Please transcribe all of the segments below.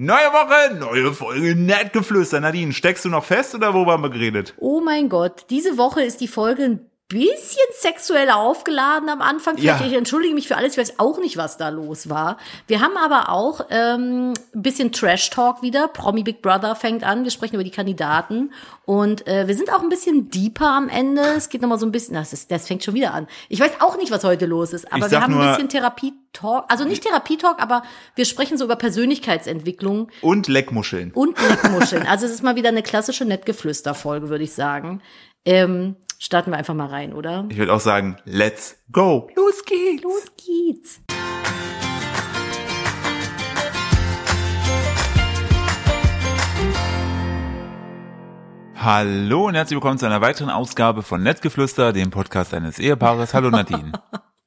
Neue Woche, neue Folge, nett geflüstert. Nadine, steckst du noch fest oder wo waren wir geredet? Oh mein Gott, diese Woche ist die Folge ein bisschen sexuell aufgeladen am Anfang. Vielleicht, Ja. Ich entschuldige mich für alles, ich weiß auch nicht, was da los war. Wir haben aber auch ähm, ein bisschen Trash-Talk wieder. Promi Big Brother fängt an. Wir sprechen über die Kandidaten. Und äh, wir sind auch ein bisschen deeper am Ende. Es geht nochmal so ein bisschen, das, ist, das fängt schon wieder an. Ich weiß auch nicht, was heute los ist, aber wir haben ein nur- bisschen Therapie-Talk. Also nicht Therapie-Talk, aber wir sprechen so über Persönlichkeitsentwicklung. Und Leckmuscheln. Und Leckmuscheln. Also es ist mal wieder eine klassische Nettgeflüster-Folge, würde ich sagen. Ähm, starten wir einfach mal rein, oder? Ich würde auch sagen, let's go. Los geht's. Los geht's. Hallo und herzlich willkommen zu einer weiteren Ausgabe von Nettgeflüster, dem Podcast eines Ehepaares. Hallo Nadine.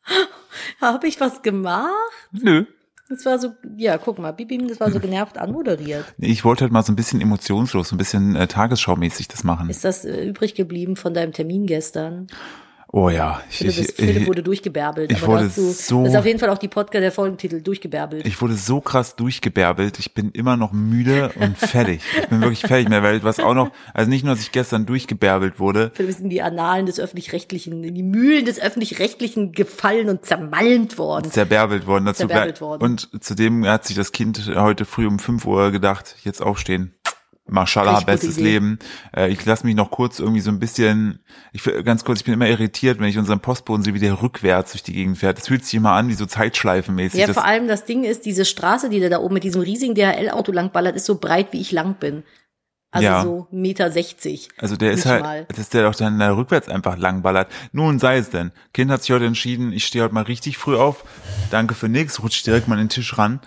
Habe ich was gemacht? Nö. Das war so, ja, guck mal, Bibi, das war so genervt anmoderiert. Ich wollte halt mal so ein bisschen emotionslos, so ein bisschen äh, tagesschaumäßig das machen. Ist das äh, übrig geblieben von deinem Termin gestern? Oh ja. Ich, Philipp, ist, ich, Philipp ich, wurde durchgebärbelt. ich aber wurde dazu, so- Das ist auf jeden Fall auch die Podcast, der Folgentitel, durchgebärbelt. ich wurde so krass durchgebärbelt. Ich bin immer noch müde und fertig. Ich bin wirklich fertig in der Welt. Was auch noch, also nicht nur, dass ich gestern durchgebärbelt wurde, Philipp ist in die Annalen des Öffentlich-Rechtlichen, in die Mühlen des Öffentlich-Rechtlichen gefallen und zermalmt worden. zerbärbelt worden. Dazu Zerbärbelt worden. Und zudem hat sich das Kind heute früh um 5 Uhr gedacht, jetzt aufstehen. Mashallah, Richtig bestes. Leben. Äh, ich lasse mich noch kurz irgendwie so ein bisschen, ich will- ganz kurz, ich bin immer irritiert, wenn ich unseren Postboden sehe, wie der rückwärts durch die Gegend fährt. Das fühlt sich immer an wie so Zeitschleifenmäßig. Ja, das, vor allem das Ding ist, diese Straße, die der da oben mit diesem riesigen DHL-Auto langballert, ist so breit, wie ich lang bin. Also Ja. so Meter sechzig. also der ist halt, mal. dass der doch dann da rückwärts einfach langballert. Nun sei es denn. Kind hat sich heute entschieden, ich stehe heute mal richtig früh auf. Danke für nix, rutscht direkt mal an den Tisch ran.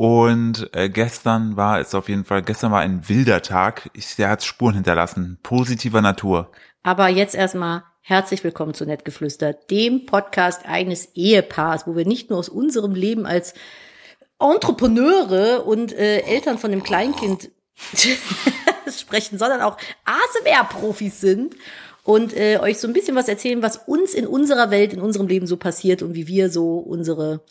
Und äh, gestern war es auf jeden Fall, gestern war ein wilder Tag. Ich, der hat Spuren hinterlassen, positiver Natur. Aber jetzt erstmal herzlich willkommen zu Nettgeflüster, dem Podcast eines Ehepaars, wo wir nicht nur aus unserem Leben als Entrepreneure und äh, Eltern von einem Kleinkind sprechen, sondern auch ASMR-Profis sind und äh, euch so ein bisschen was erzählen, was uns in unserer Welt, in unserem Leben so passiert und wie wir so unsere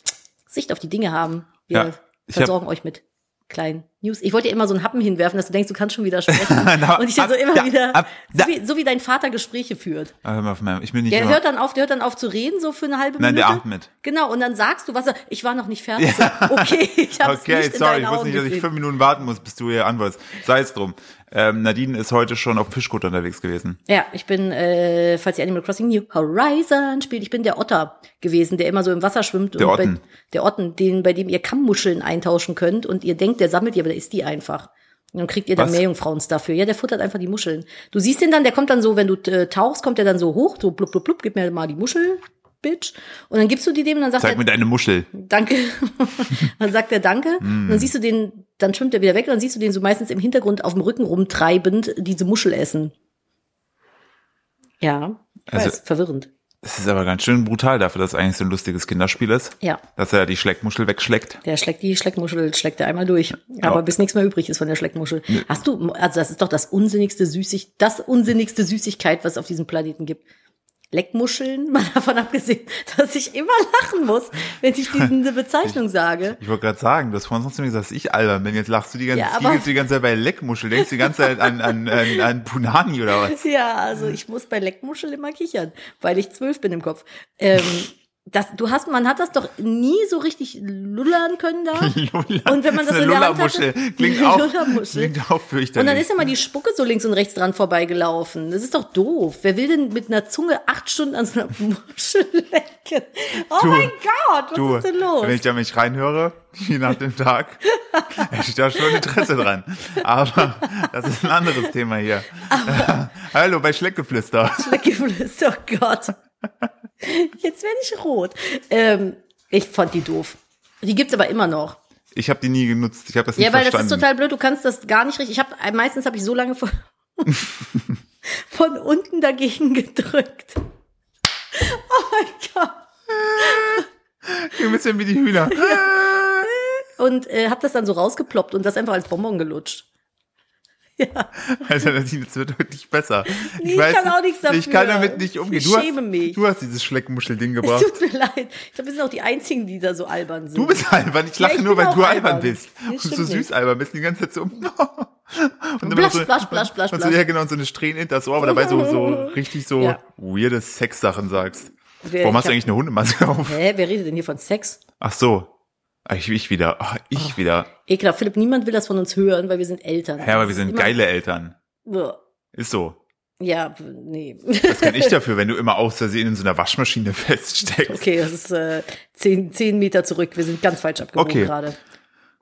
Sicht auf die Dinge haben. Wir Ja, ich hab- versorgen euch mit kleinen News. Ich wollte dir immer so einen Happen hinwerfen, dass du denkst, du kannst schon wieder sprechen. Na, und ich dann so ab, immer da, wieder, ab, so, wie, so wie dein Vater Gespräche führt. Ah, hör mal auf ich bin nicht Der immer, hört dann auf, der hört dann auf zu reden, so für eine halbe Nein, Minute. der atmet. Genau, und dann sagst du was, er- ich war noch nicht fertig. So, okay, ich habe Okay, nicht in sorry, deinen ich wusste nicht, dass ich fünf Minuten warten muss, bis du hier antwortest. Sei es drum. Ähm, Nadine ist heute schon auf Fischkutter unterwegs gewesen. Ja, ich bin, äh, falls ihr Animal Crossing New Horizon spielt, ich bin der Otter gewesen, der immer so im Wasser schwimmt. Der und Otten. Bei, der Otten, den, bei dem ihr Kammmuscheln eintauschen könnt und ihr denkt, der sammelt die, aber der isst die einfach. Und dann kriegt ihr dann? Meerjungfrauens dafür. Ja, der futtert einfach die Muscheln. Du siehst den dann, der kommt dann so, wenn du äh, tauchst, kommt der dann so hoch, so blub, blub, blub, gib mir mal die Muschel, Bitch. Und dann gibst du die dem und dann sagt Zeig er, mir deine Muschel. Danke. dann sagt er Danke. Und dann siehst du den, dann schwimmt er wieder weg und dann siehst du den so meistens im Hintergrund auf dem Rücken rumtreibend diese Muschel essen. Ja, Also- weiß, verwirrend. Das ist aber ganz schön brutal dafür, dass es eigentlich so ein lustiges Kinderspiel ist. Ja, Dass er die Schleckmuschel wegschleckt. der schlägt die Schleckmuschel, schlägt er einmal durch. Aber bis nichts mehr übrig ist von der Schleckmuschel. Hast du, also das ist doch das unsinnigste Süßig, das unsinnigste Süßigkeit, was es auf diesem Planeten gibt. Leckmuscheln, mal davon abgesehen, dass ich immer lachen muss, wenn ich diese Bezeichnung sage. Ich wollte gerade sagen, du hast vorhin sonst gesagt, dass ich albern bin. Jetzt lachst du die ganze, Ja, Zeit, aber- die ganze Zeit bei Leckmuschel. Denkst du die ganze Zeit an, an, an, an Punani oder was? Ja, also ich muss bei Leckmuschel immer kichern, weil ich zwölf bin im Kopf. Ähm, das, du hast, man hat das doch nie so richtig lullern können da. Und wenn man das eine in der Hand hatte, Klingt auch, klingt auch fürchterlich. Und dann ist immer die Spucke so links und rechts dran vorbeigelaufen. Das ist doch doof. Wer will denn mit einer Zunge acht Stunden an so einer Muschel lecken? Oh Du, mein Gott, was du, ist denn los? wenn ich da mich reinhöre, je nach dem Tag, hätte ich da schon Interesse dran. Aber das ist ein anderes Thema hier. Hallo bei Schleckgeflüster. Schleckgeflüster, oh Gott. Jetzt werde ich rot. Ähm, ich fand die doof. Die gibt's aber immer noch. Ich habe die nie genutzt. Ich habe das nicht Ja, weil das ist total blöd. Du kannst das gar nicht richtig. Ich habe meistens habe ich so lange von, von unten dagegen gedrückt. Oh mein Gott. Ein bisschen wie die Hühner. Und äh, habe das dann so rausgeploppt und das einfach als Bonbon gelutscht. Ja. Also Nadine, es wird wirklich besser. Nee, ich kann auch nichts dafür. Ich kann damit nicht umgehen. Ich du schäme hast, mich. Du hast dieses Schleckmuschel-Ding Es gebracht. tut mir leid. Ich glaube, wir sind auch die Einzigen, die da so albern sind. Du bist albern. Ich Ja, lache ich nur, weil du albern albern. bist. Nee, und so süß nicht. albern bist, die ganze Zeit so. und dann Blasch, so, blasch, blasch, blasch, Und so, ja, genau, und so eine Strähne hinter das Ohr, aber dabei so, so richtig so Ja. weirde Sexsachen sagst. Wer- Warum ich hast du eigentlich eine Hundemaske auf? Hä, wer redet denn hier von Sex? Ach so. Ah, Ich, ich wieder. Ach, ich wieder. Ekelhaft. Philipp, niemand will das von uns hören, weil wir sind Eltern. Ja, aber wir sind geile Eltern. Ist so. Ja, nee. Was kann ich dafür, wenn du immer aus Versehen in so einer Waschmaschine feststeckst? Okay, das ist äh, zehn, zehn Meter zurück. Wir sind ganz falsch abgebogen Okay. gerade.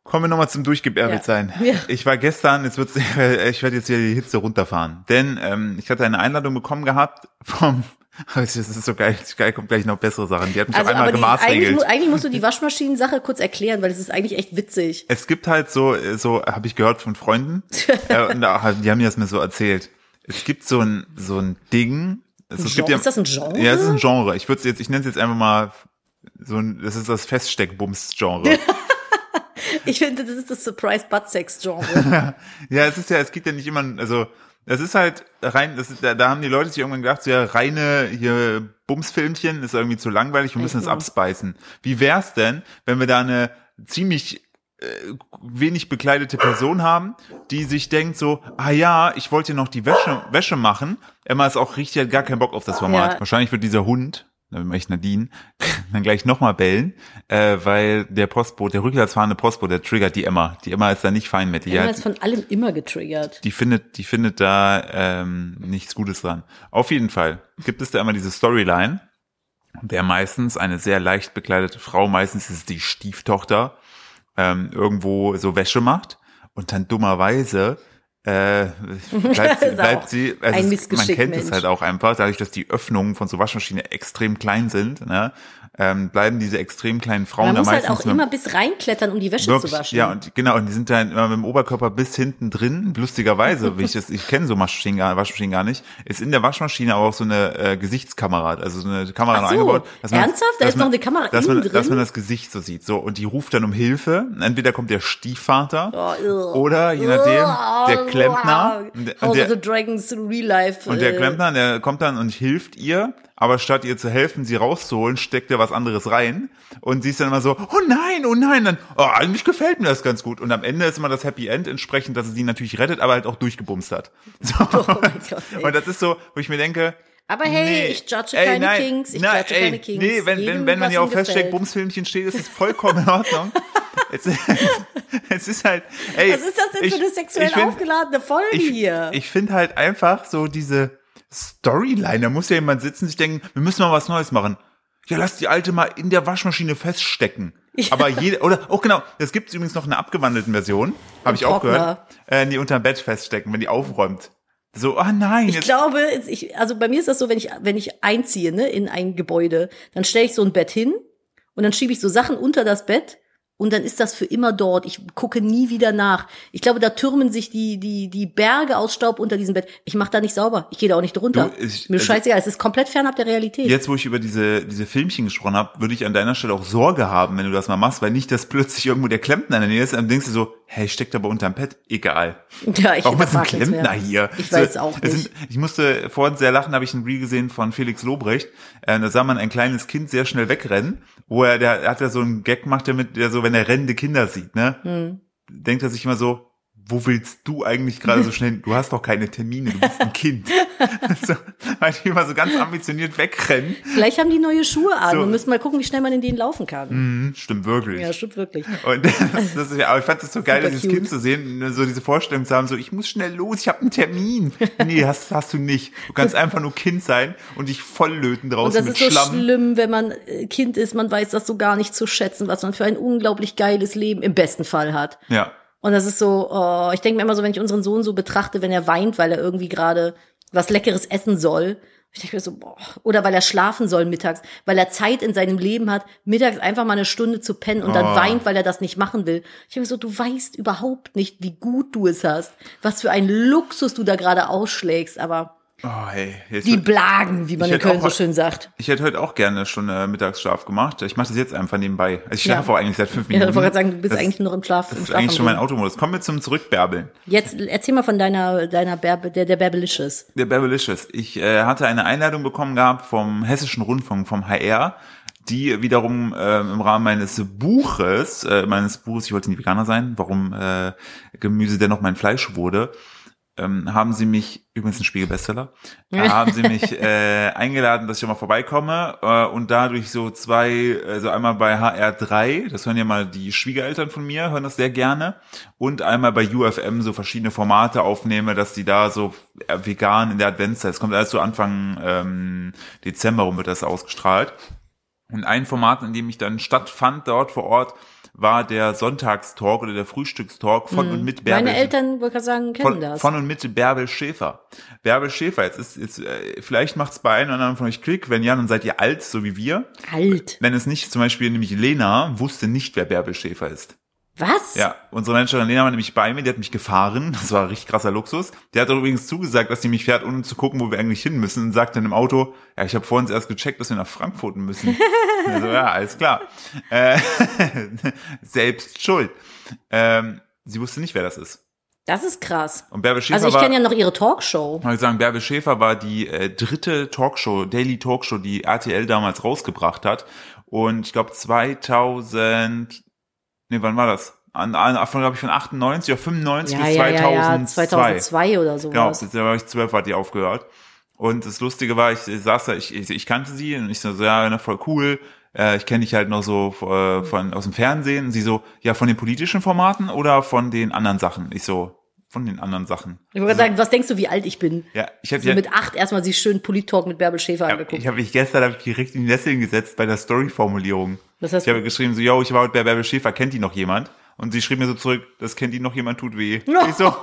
Kommen wir nochmal zum Durchgebärbelt Ja. sein. Ja. Ich war gestern, jetzt wird's, ich werde jetzt hier die Hitze runterfahren. Denn ähm, ich hatte eine Einladung bekommen gehabt vom, das ist so geil, geil kommt gleich noch bessere Sachen. Die hat mich Also, auf einmal eigentlich, gemaßregelt. mu- eigentlich musst du die Waschmaschinen-Sache kurz erklären, weil es ist eigentlich echt witzig. Es gibt halt so, so habe ich gehört von Freunden, äh, die haben mir das mir so erzählt. Es gibt so ein so ein Ding. Es Gen- gibt ja, ist das ein Genre? Ja, es ist ein Genre. Ich würde jetzt, ich nenne es jetzt einfach mal so ein, das ist das Feststeckbums-Genre. Ich finde, das ist das Surprise-Butt-Sex-Genre. ja, es ist ja, es gibt ja nicht immer, also es ist halt rein, das ist, da, da haben die Leute sich irgendwann gedacht, so ja, reine hier Bumsfilmchen ist irgendwie zu langweilig, wir müssen es abspeisen. Wie wär's denn, wenn wir da eine ziemlich äh, wenig bekleidete Person haben, die sich denkt so, ah ja, ich wollte noch die Wäsche, Wäsche machen. Emma ist auch richtig, hat gar keinen Bock auf das Format. Ja. Wahrscheinlich wird dieser Hund, dann ich Nadine, dann gleich nochmal bellen, äh, weil der Postbote, der rückwärts fahrende Postbote, der triggert die Emma. Die Emma ist da nicht fein mit. Die, Emma hat- ist von allem immer getriggert. die findet, die findet da ähm, nichts Gutes dran. Auf jeden Fall gibt es da immer diese Storyline, der meistens eine sehr leicht bekleidete Frau, meistens ist es die Stieftochter, ähm, irgendwo so Wäsche macht und dann dummerweise äh, bleibt, bleibt sie, also es, man kennt es Mensch. halt auch einfach, dadurch, dass die Öffnungen von so Waschmaschine extrem klein sind, ne, ähm, bleiben diese extrem kleinen Frauen Man da muss halt meistens auch immer bis reinklettern, um die Wäsche Wirklich, zu waschen. ja, und genau, und die sind dann immer mit dem Oberkörper bis hinten drin, lustigerweise, ich das, ich kenne so Waschmaschinen gar, Waschmaschinen gar nicht, ist in der Waschmaschine aber auch so eine äh, Gesichtskamera, also so eine Kamera Ach so, eingebaut. ernsthaft? Da dass ist noch eine Kamera dass man, innen Dass drin? man das Gesicht so sieht, so, und die ruft dann um Hilfe, entweder kommt der Stiefvater, Oh, oder, je nachdem, der Klempner, und der- und House der- of the Dragons Real Life. und der äh, Klempner, der kommt dann und hilft ihr, aber statt ihr zu helfen, sie rauszuholen, steckt er was anderes rein. Und sie ist dann immer so, oh nein, oh nein, dann, oh, eigentlich gefällt mir das ganz gut. Und am Ende ist immer das Happy End entsprechend, dass es sie natürlich rettet, aber halt auch durchgebumst hat. So. Oh Gott, und das ist so, wo ich mir denke, Aber hey, nee, ich judge ey, keine nein, Kings, ich nein, judge ey, keine Kings. Nee, wenn, Jedem, wenn, wenn man ja Hashtag gefällt. Bumsfilmchen steht, ist es vollkommen in Ordnung. es, es ist halt, ey. Was ist das denn ich- für eine sexuell find- aufgeladene Folge ich, hier? Ich finde halt einfach so diese Storyline, da muss ja jemand sitzen und sich denken, wir müssen mal was Neues machen. Ja, lass die alte mal in der Waschmaschine feststecken. Aber jede, oder, oh genau, es gibt übrigens noch eine abgewandelten Version, habe ich auch gehört, äh, die unterm Bett feststecken, wenn die aufräumt. So, ah nein, Ich glaube, ich, also bei mir ist das so, wenn ich, wenn ich einziehe, ne, in ein Gebäude, dann stelle ich so ein Bett hin und dann schiebe ich so Sachen unter das Bett und dann ist das für immer dort. Ich gucke nie wieder nach. Ich glaube, da türmen sich die, die, die Berge aus Staub unter diesem Bett. Ich mache da nicht sauber. Ich gehe da auch nicht drunter. Du, ich- Mir also- scheißegal, es ist komplett fernab der Realität. jetzt wo ich über diese, diese Filmchen gesprochen habe, würde ich an deiner Stelle auch Sorge haben, wenn du das mal machst, weil nicht, dass plötzlich irgendwo der Klempner in der Nähe ist, dann denkst du so, hey, steckt aber unterm Bett, egal. Ja, ich Warum ist ein Klempner hier? Ich weiß auch nicht. Sind, ich musste vorhin sehr lachen, habe ich ein Reel gesehen von Felix Lobrecht. Äh, da sah man ein kleines Kind sehr schnell wegrennen, wo er, der er hat ja so einen Gag gemacht, der mit, der so, wenn er rennende Kinder sieht, ne? Hm. Denkt er sich immer so, wo willst du eigentlich gerade so schnell? Du hast doch keine Termine, du bist ein Kind. so, weil die immer so ganz ambitioniert wegrennen. Vielleicht haben die neue Schuhe an. So. Wir müssen mal gucken, wie schnell man in denen laufen kann. Hm, stimmt wirklich. Ja, stimmt wirklich. Und das, das ist aber ich fand es so geil, dieses cute. Kind zu sehen, so diese Vorstellung zu haben, so ich muss schnell los, ich habe einen Termin. Nee, hast, hast du nicht. Du kannst einfach nur Kind sein und dich volllöten Und draußen das mit ist so Schlamm. schlimm, wenn man äh, Kind ist, man weiß das so gar nicht zu schätzen, was man für ein unglaublich geiles Leben im besten Fall hat. Ja. Und das ist so, oh, ich denke mir immer so, wenn ich unseren Sohn so betrachte, wenn er weint, weil er irgendwie gerade was Leckeres essen soll. Ich denke mir so, boah, oder weil er schlafen soll mittags, weil er Zeit in seinem Leben hat, mittags einfach mal eine Stunde zu pennen und dann Oh. weint, weil er das nicht machen will. Ich denke mir so, du weißt überhaupt nicht, wie gut du es hast, was für ein Luxus du da gerade ausschlägst, aber Oh, hey. Jetzt Die Blagen, wie man in Köln auch so schön sagt. ich hätte heute auch gerne schon äh, Mittagsschlaf gemacht. Ich mache das jetzt einfach nebenbei. Also ich Ja. schlafe auch eigentlich seit fünf Ja, Minuten. ich wollte gerade sagen, du bist das, eigentlich nur im Schlaf. Das im ist eigentlich schon mein. Automodus. Kommen wir zum Zurückbärbeln. Jetzt erzähl mal von deiner, deiner Berbe, der, der Bärbelicious. Der Bärbelicious. Ich äh, hatte eine Einladung bekommen gehabt vom Hessischen Rundfunk, vom HR, die wiederum äh, im Rahmen meines Buches, äh, meines Buches, ich wollte nie Veganer sein, warum äh, Gemüse dennoch mein Fleisch wurde, ähm, haben sie mich, übrigens ein Spiegelbestseller, äh, haben sie mich äh, eingeladen, dass ich mal vorbeikomme äh, und dadurch so zwei, also einmal bei HR3, das hören ja mal die Schwiegereltern von mir, hören das sehr gerne und einmal bei UFM so verschiedene Formate aufnehme, dass die da so äh, vegan in der Adventszeit, es kommt alles so Anfang ähm, Dezember rum wird das ausgestrahlt. Und ein Format, in dem ich dann stattfand dort vor Ort, war der Sonntagstalk oder der Frühstückstalk von und mit Bärbel. Meine Eltern, wollte ich sagen, kennen Von, das. von und mit Bärbel Schäfer. Bärbel Schäfer, jetzt ist, jetzt, äh, vielleicht macht's bei einem oder anderen von euch Klick. Wenn ja, dann seid ihr alt, so wie wir. Alt. Wenn es nicht, zum Beispiel nämlich Lena wusste nicht, wer Bärbel Schäfer ist. Was? Ja, unsere Managerin Lena war nämlich bei mir, die hat mich gefahren. Das war richtig krasser Luxus. Der hat übrigens zugesagt, dass sie mich fährt, ohne zu gucken, wo wir eigentlich hin müssen. Und sagt dann im Auto, ja, ich habe vorhin erst gecheckt, dass wir nach Frankfurt müssen. also, ja, alles klar. Äh, selbst schuld. Ähm, sie wusste nicht, wer das ist. Das ist krass. Und Bärbel Schäfer Also ich kenne ja noch ihre Talkshow. Mal sagen, Bärbel Schäfer war die äh, dritte Talkshow, Daily Talkshow, die RTL damals rausgebracht hat. Und ich glaube 2000, nee, wann war das? An, an, von, glaube ich, von 98 auf 95 Ja, bis ja, ja, 2002. ja, 2002 oder Genau, sowas. da war ich zwölf, hat die aufgehört. Und das Lustige war, ich saß da, ich, ich, ich kannte sie und ich so, so, ja, voll cool. Äh, ich kenne dich halt noch so äh, von aus dem Fernsehen. Und sie so, ja, von den politischen Formaten oder von den anderen Sachen? Ich so, von den anderen Sachen. Ich wollte gerade sagen, was denkst du, wie alt ich bin? Ja, ich habe So ja, mit acht erstmal sich schön Polit-Talk mit Bärbel Schäfer ja, angeguckt. ich habe mich gestern hab ich direkt in die Nesseln gesetzt bei der Story-Formulierung. Was hast Ich habe geschrieben so, yo, ich war heute bei Bärbel Schäfer, kennt die noch jemand? Und sie schrieb mir so zurück, das kennt die noch jemand, tut weh. Ich so,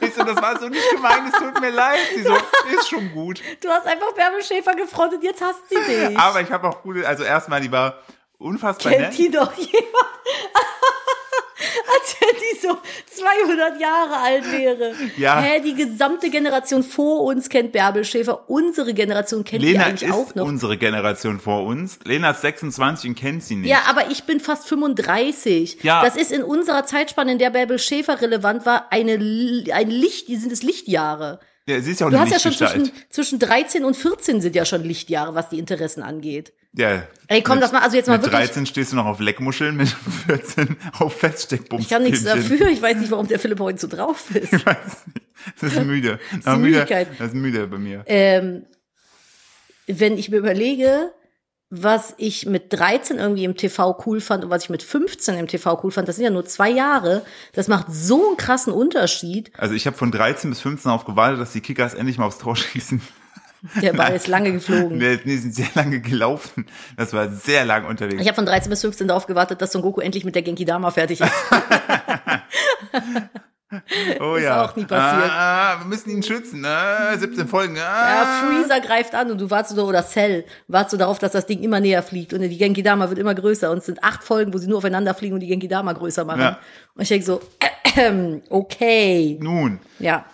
ich so, das war so nicht gemeint, es tut mir leid. Sie so, ist schon gut. Du hast einfach Bärbel Schäfer gefrontet, jetzt hasst sie dich. Aber ich habe auch gute, also erstmal, die war unfassbar Kennt nett. die doch jemand? Als wenn die so 200 Jahre alt wäre. Ja. Hä, die gesamte Generation vor uns kennt Bärbel Schäfer. Unsere Generation kennt die Lena eigentlich ist auch noch. unsere Generation vor uns. Lena ist 26 und kennt sie nicht. Ja, aber ich bin fast 35. Ja. Das ist in unserer Zeitspanne, in der Bärbel Schäfer relevant war, eine, ein Licht, die sind es Lichtjahre. Ja, sie ist ja auch Du hast ja schon zwischen, zwischen 13 und 14 sind ja schon Lichtjahre, was die Interessen angeht. Ja. Ey, komm, Mit- das mal- also jetzt mal Mit wirklich- 13 stehst du noch auf Leckmuscheln, mit 14 auf Feststeckbums. Ich kann nichts dafür. Ich weiß nicht, warum der Philipp heute so drauf ist. Ich weiß nicht. Das ist müde. Das die Müdigkeit. Das ist müde bei mir. ähm, wenn ich mir überlege, was ich mit 13 irgendwie im TV cool fand und was ich mit 15 im TV cool fand, das sind ja nur zwei Jahre. Das macht so einen krassen Unterschied. Also ich habe von 13 bis 15 auf gewartet, dass die Kickers endlich mal aufs Tor schießen. Der Ball ist lange geflogen. Wir die sind sehr lange gelaufen. Das war sehr lang unterwegs. Ich habe von 13 bis 15 darauf gewartet, dass Son Goku endlich mit der Genki Dama fertig ist. oh ist ja. auch nie passiert. Ah, ah, wir müssen ihn schützen. Ah, 17 Folgen. Ah. Ja, Freezer greift an und du wartest so, oder Cell, wartest du darauf, dass das Ding immer näher fliegt und die Genki Dama wird immer größer und es sind acht Folgen, wo sie nur aufeinander fliegen und die Genki Dama größer machen. Ja. Und ich denke so, äh, okay, Nun, ja.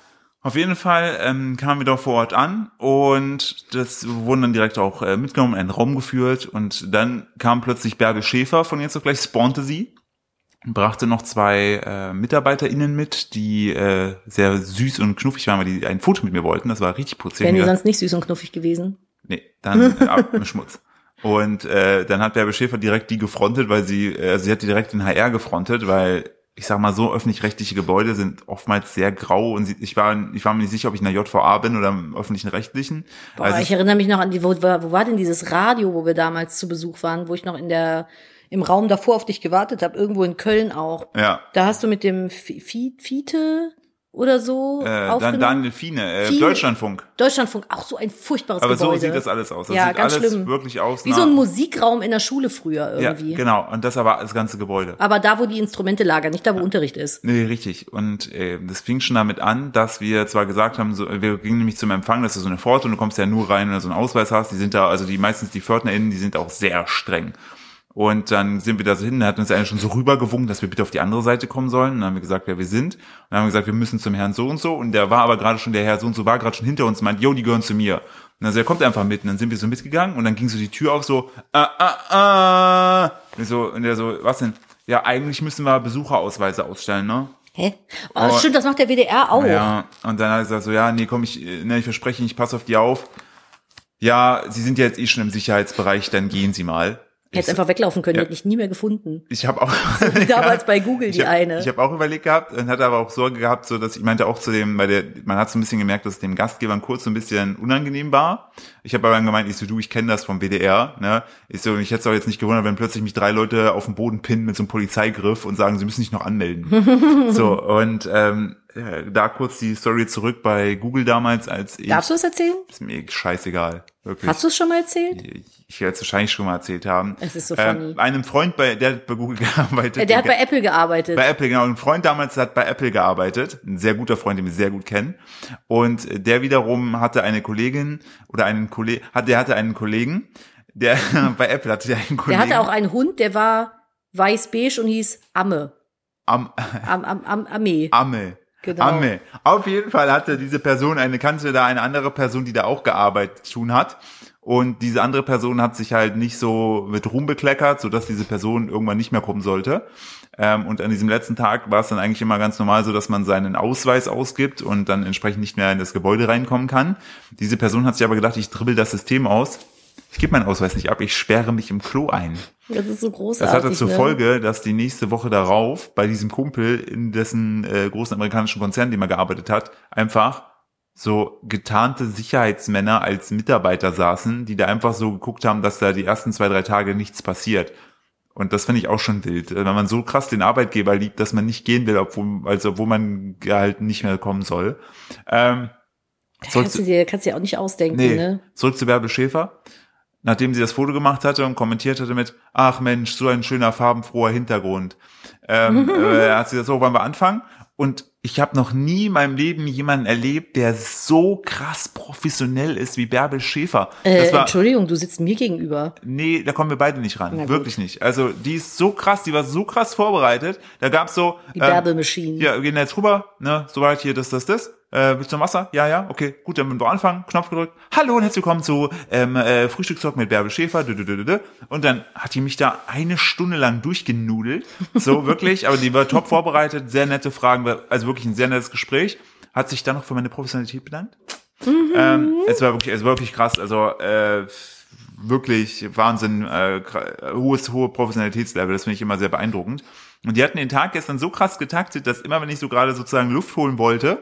Auf jeden Fall ähm, kamen wir doch vor Ort an und das wurden dann direkt auch äh, mitgenommen, in einen Raum geführt und dann kam plötzlich Bärbel Schäfer von jetzt auf gleich, spawnte sie, brachte noch zwei äh, MitarbeiterInnen mit, die äh, sehr süß und knuffig waren, weil die ein Foto mit mir wollten. Das war richtig putzig. Wären die sonst nicht süß und knuffig gewesen? Nee, dann äh, ab mit Schmutz. Und äh, dann hat Bärbel Schäfer direkt die gefrontet, weil sie, äh, sie hat direkt den HR gefrontet, weil ich sag mal so, öffentlich-rechtliche Gebäude sind oftmals sehr grau und ich war, ich war mir nicht sicher, ob ich in der JVA bin oder im öffentlichen Rechtlichen. Boah, Also ich erinnere mich noch an die, wo, war- wo war denn dieses Radio, wo wir damals zu Besuch waren, wo ich noch in der, im Raum davor auf dich gewartet habe, irgendwo in Köln auch. ja, Da hast du mit dem Fi- Fi- Fiete oder so äh, dann. Daniel Fiene, äh, Fiene. Deutschlandfunk. Deutschlandfunk, auch so ein furchtbares Aber Gebäude. so sieht das alles aus. Das Ja, sieht ganz alles schlimm. wirklich aus. Wie so ein Musikraum in der Schule früher ja, irgendwie. genau. Und das aber das ganze Gebäude. Aber da, wo die Instrumente lagern, nicht da, wo Unterricht ist. Nee, richtig. Und äh, das fing schon damit an, dass wir zwar gesagt haben, so, wir gingen nämlich zum Empfang, das ist so eine Pforte und du kommst ja nur rein, wenn du so einen Ausweis hast. Die sind da, also die meistens die PförtnerInnen, die sind auch sehr streng. Und dann sind wir da so hin, da hat uns einer schon so rübergewunken, dass wir bitte auf die andere Seite kommen sollen. Und dann haben wir gesagt, wer wir sind. Und dann haben wir gesagt, wir müssen zum Herrn so und so. Und der war aber gerade schon, der Herr so und so war gerade schon hinter uns und meint, yo, die gehören zu mir. Und also er kommt einfach mit. Und dann sind wir so mitgegangen und dann ging so die Tür auf so, ah, ah, ah. Und, so, und der so, was denn? Ja, eigentlich müssen wir Besucherausweise ausstellen, ne? Hä? Oh, stimmt, das macht der WDR auch. Ja, und dann hat er gesagt so, ja, nee, komm, ich, ne, ich verspreche Ihnen, ich passe auf die auf. Ja, Sie sind ja jetzt eh schon im Sicherheitsbereich, dann gehen Sie mal. Hätte einfach weglaufen können, ja. hätte ich nie mehr gefunden. Ich habe auch damals bei Google die hab, eine. Ich habe auch überlegt gehabt und hatte aber auch Sorge gehabt, so dass ich meinte auch zu dem, weil der man hat so ein bisschen gemerkt, dass es dem Gastgebern kurz so ein bisschen unangenehm war. Ich habe aber dann gemeint, ich so du, ich kenne das vom WDR, ne? Ich so, ich hätte es auch jetzt nicht gewundert, wenn plötzlich mich drei Leute auf den Boden pinnen mit so einem Polizeigriff und sagen, sie müssen sich noch anmelden. so und ähm, da kurz die Story zurück bei Google damals, als ich. Darfst du es erzählen? Ist mir scheißegal. Wirklich. Hast du es schon mal erzählt? Ich, ich werde es wahrscheinlich schon mal erzählt haben. Es ist so funny. Ähm, einem Freund bei, der hat bei Google gearbeitet. Ja, der hat bei Apple gearbeitet. Bei Apple, genau. Ein Freund damals hat bei Apple gearbeitet. Ein sehr guter Freund, den wir sehr gut kennen. Und der wiederum hatte eine Kollegin oder einen Kollegen, hat, der hatte einen Kollegen, der bei Apple hatte der einen Kollegen. Der hatte auch einen Hund, der war weiß-beige und hieß Amme. Am, am, am, am, Amme. Amme. Genau. Amme. Auf jeden Fall hatte diese Person eine, kannte da eine andere Person, die da auch gearbeitet tun hat. Und diese andere Person hat sich halt nicht so mit Ruhm bekleckert, sodass diese Person irgendwann nicht mehr kommen sollte. Ähm, und an diesem letzten Tag war es dann eigentlich immer ganz normal so, dass man seinen Ausweis ausgibt und dann entsprechend nicht mehr in das Gebäude reinkommen kann. Diese Person hat sich aber gedacht, ich dribbel das System aus ich gebe meinen Ausweis nicht ab, ich sperre mich im Klo ein. Das ist so großartig. Das hatte zur ne? Folge, dass die nächste Woche darauf bei diesem Kumpel in dessen äh, großen amerikanischen Konzern, dem er gearbeitet hat, einfach so getarnte Sicherheitsmänner als Mitarbeiter saßen, die da einfach so geguckt haben, dass da die ersten zwei, drei Tage nichts passiert. Und das finde ich auch schon wild, wenn man so krass den Arbeitgeber liebt, dass man nicht gehen will, obwohl, also obwohl man halt nicht mehr kommen soll. Ähm, kannst du dir, kannst du dir auch nicht ausdenken, nee, ne? Zurück zu Bärbel Schäfer nachdem sie das Foto gemacht hatte und kommentiert hatte mit, ach Mensch, so ein schöner farbenfroher Hintergrund. Ähm, äh, hat sie das so, wollen wir anfangen? Und ich habe noch nie in meinem Leben jemanden erlebt, der so krass professionell ist wie Bärbel Schäfer. Äh, war, Entschuldigung, du sitzt mir gegenüber. Nee, da kommen wir beide nicht ran. Wirklich nicht. Also die ist so krass, die war so krass vorbereitet. Da gab's so. Die Bärbel Machine. Ja, wir gehen jetzt rüber, ne, soweit hier, das, das, das. Äh, willst du noch Wasser? Ja, ja, okay, gut, dann wir anfangen. Knopf gedrückt. Hallo und herzlich willkommen zu ähm, äh, Frühstückstalk mit Bärbel Schäfer. Und dann hat die mich da eine Stunde lang durchgenudelt. So wirklich, aber die war top vorbereitet, sehr nette Fragen, also wirklich ein sehr nettes Gespräch. Hat sich dann noch für meine Professionalität bedankt. Mhm. Ähm, es war wirklich, es war wirklich krass. Also äh, wirklich Wahnsinn, äh, hohes, hohe Professionalitätslevel. Das finde ich immer sehr beeindruckend. Und die hatten den Tag gestern so krass getaktet, dass immer, wenn ich so gerade sozusagen Luft holen wollte,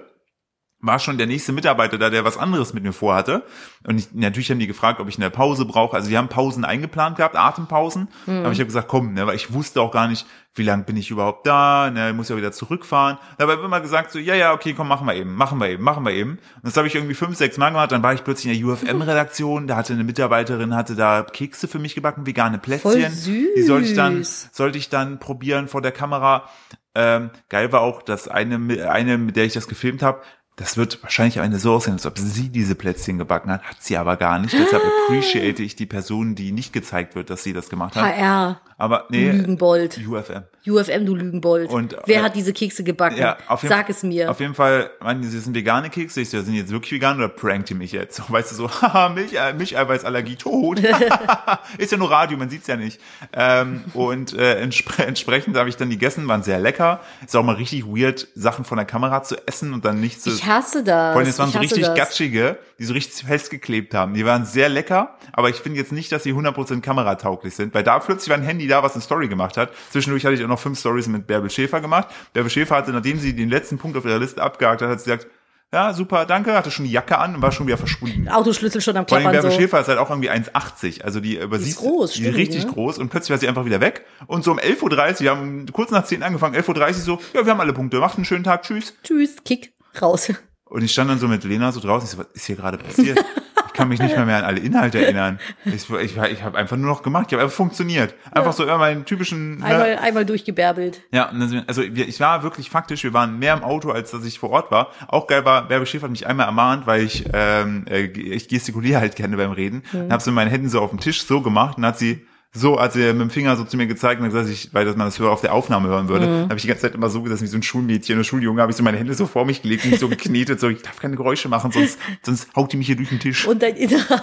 war schon der nächste Mitarbeiter da, der was anderes mit mir vorhatte. Und ich, natürlich haben die gefragt, ob ich eine Pause brauche. Also die haben Pausen eingeplant gehabt, Atempausen. Mhm. Aber ich habe gesagt, komm, ne, weil ich wusste auch gar nicht, wie lang bin ich überhaupt da, ne, muss ja wieder zurückfahren. Dabei habe ich immer gesagt so, ja, ja, okay, komm, machen wir eben, machen wir eben, machen wir eben. Und das habe ich irgendwie fünf, sechs Mal gemacht. Dann war ich plötzlich in der UFM-Redaktion, da hatte eine Mitarbeiterin, hatte da Kekse für mich gebacken, vegane Plätzchen. Die sollte ich dann, sollte ich dann probieren vor der Kamera. Ähm, geil war auch, dass eine, eine, mit der ich das gefilmt habe, das wird wahrscheinlich Ende so aussehen, als ob sie diese Plätzchen gebacken hat, hat sie aber gar nicht. Deshalb appreciate ich die Person, die nicht gezeigt wird, dass sie das gemacht hat. HR. Aber nee. Lügenbold. UFM. UFM, du Lügenbold. Und, Wer äh, hat diese Kekse gebacken? Ja, auf jeden, Sag es mir. Auf jeden Fall, meinen sie sind vegane Kekse. Ich so, sind jetzt wirklich vegan oder prankt ihr mich jetzt? So, weißt du so, haha, Milch, äh, Milcheiweißallergie tot. ist ja nur Radio, man sieht's ja nicht. Ähm, und äh, entspre entsprechend habe ich dann die gegessen, waren sehr lecker. Ist auch mal richtig weird, Sachen von der Kamera zu essen und dann nichts zu. Ich hasse das. Vor allem, es waren ich so richtig das. gatschige, die so richtig festgeklebt haben. Die waren sehr lecker, aber ich finde jetzt nicht, dass sie 100% kameratauglich sind, weil da plötzlich war ein Handy da, was eine Story gemacht hat. Zwischendurch hatte ich auch noch fünf Stories mit Bärbel Schäfer gemacht. Bärbel Schäfer hatte, nachdem sie den letzten Punkt auf ihrer Liste abgehakt hat, hat sie gesagt, ja, super, danke, hatte schon die Jacke an und war schon wieder verschwunden. Autoschlüssel schon am Vor allem Klappern Bärbel so. Schäfer ist halt auch irgendwie 1,80. Also die übersieht, Die ist groß, die stimmt, richtig ne? groß und plötzlich war sie einfach wieder weg. Und so um 11.30 Uhr, wir haben kurz nach 10 angefangen, 11.30 Uhr so, ja, wir haben alle Punkte, macht einen schönen Tag, tschüss. Tschüss, Kick, raus. Und ich stand dann so mit Lena so draußen, ich so, was ist hier gerade passiert? Ich kann mich nicht mehr, mehr an alle Inhalte erinnern. Ich, ich, ich habe einfach nur noch gemacht, ich habe einfach funktioniert. Einfach so immer meinen typischen... Ne? Einmal, einmal durchgebärbelt. Ja, dann also ich war wirklich faktisch, wir waren mehr im Auto, als dass ich vor Ort war. Auch geil war, Bärbe Schäfer hat mich einmal ermahnt, weil ich, ähm, äh, ich gestikuliere halt gerne beim Reden. Mhm. Und habe so meine Hände so auf dem Tisch so gemacht und hat sie so, als er mit dem Finger so zu mir gezeigt hat gesagt, ich, weil das man das höher auf der Aufnahme hören würde, Mhm. habe ich die ganze Zeit immer so gesessen wie so ein Schulmädchen oder Schuljunge, habe ich so meine Hände so vor mich gelegt und mich so geknetet, so ich darf keine Geräusche machen, sonst sonst haut die mich hier durch den Tisch. Und dein innerer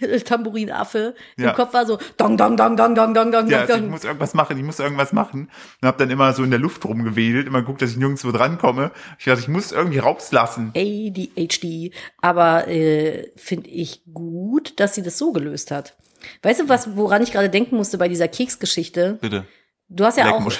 ADHS-Tamburinaffe Ja. im Kopf war so dong, dong, dong, dong, dong, dong, dong, ja, also ich dong. muss irgendwas machen, ich muss irgendwas machen. Und habe dann immer so in der Luft rumgewedelt, immer geguckt, dass ich nirgendwo drankomme. Ich dachte, ich muss irgendwie rauslassen. ADHD. Aber äh, finde ich gut, dass sie das so gelöst hat. Weißt du, was, woran ich gerade denken musste bei dieser Keksgeschichte? Bitte. Du hast ja auch,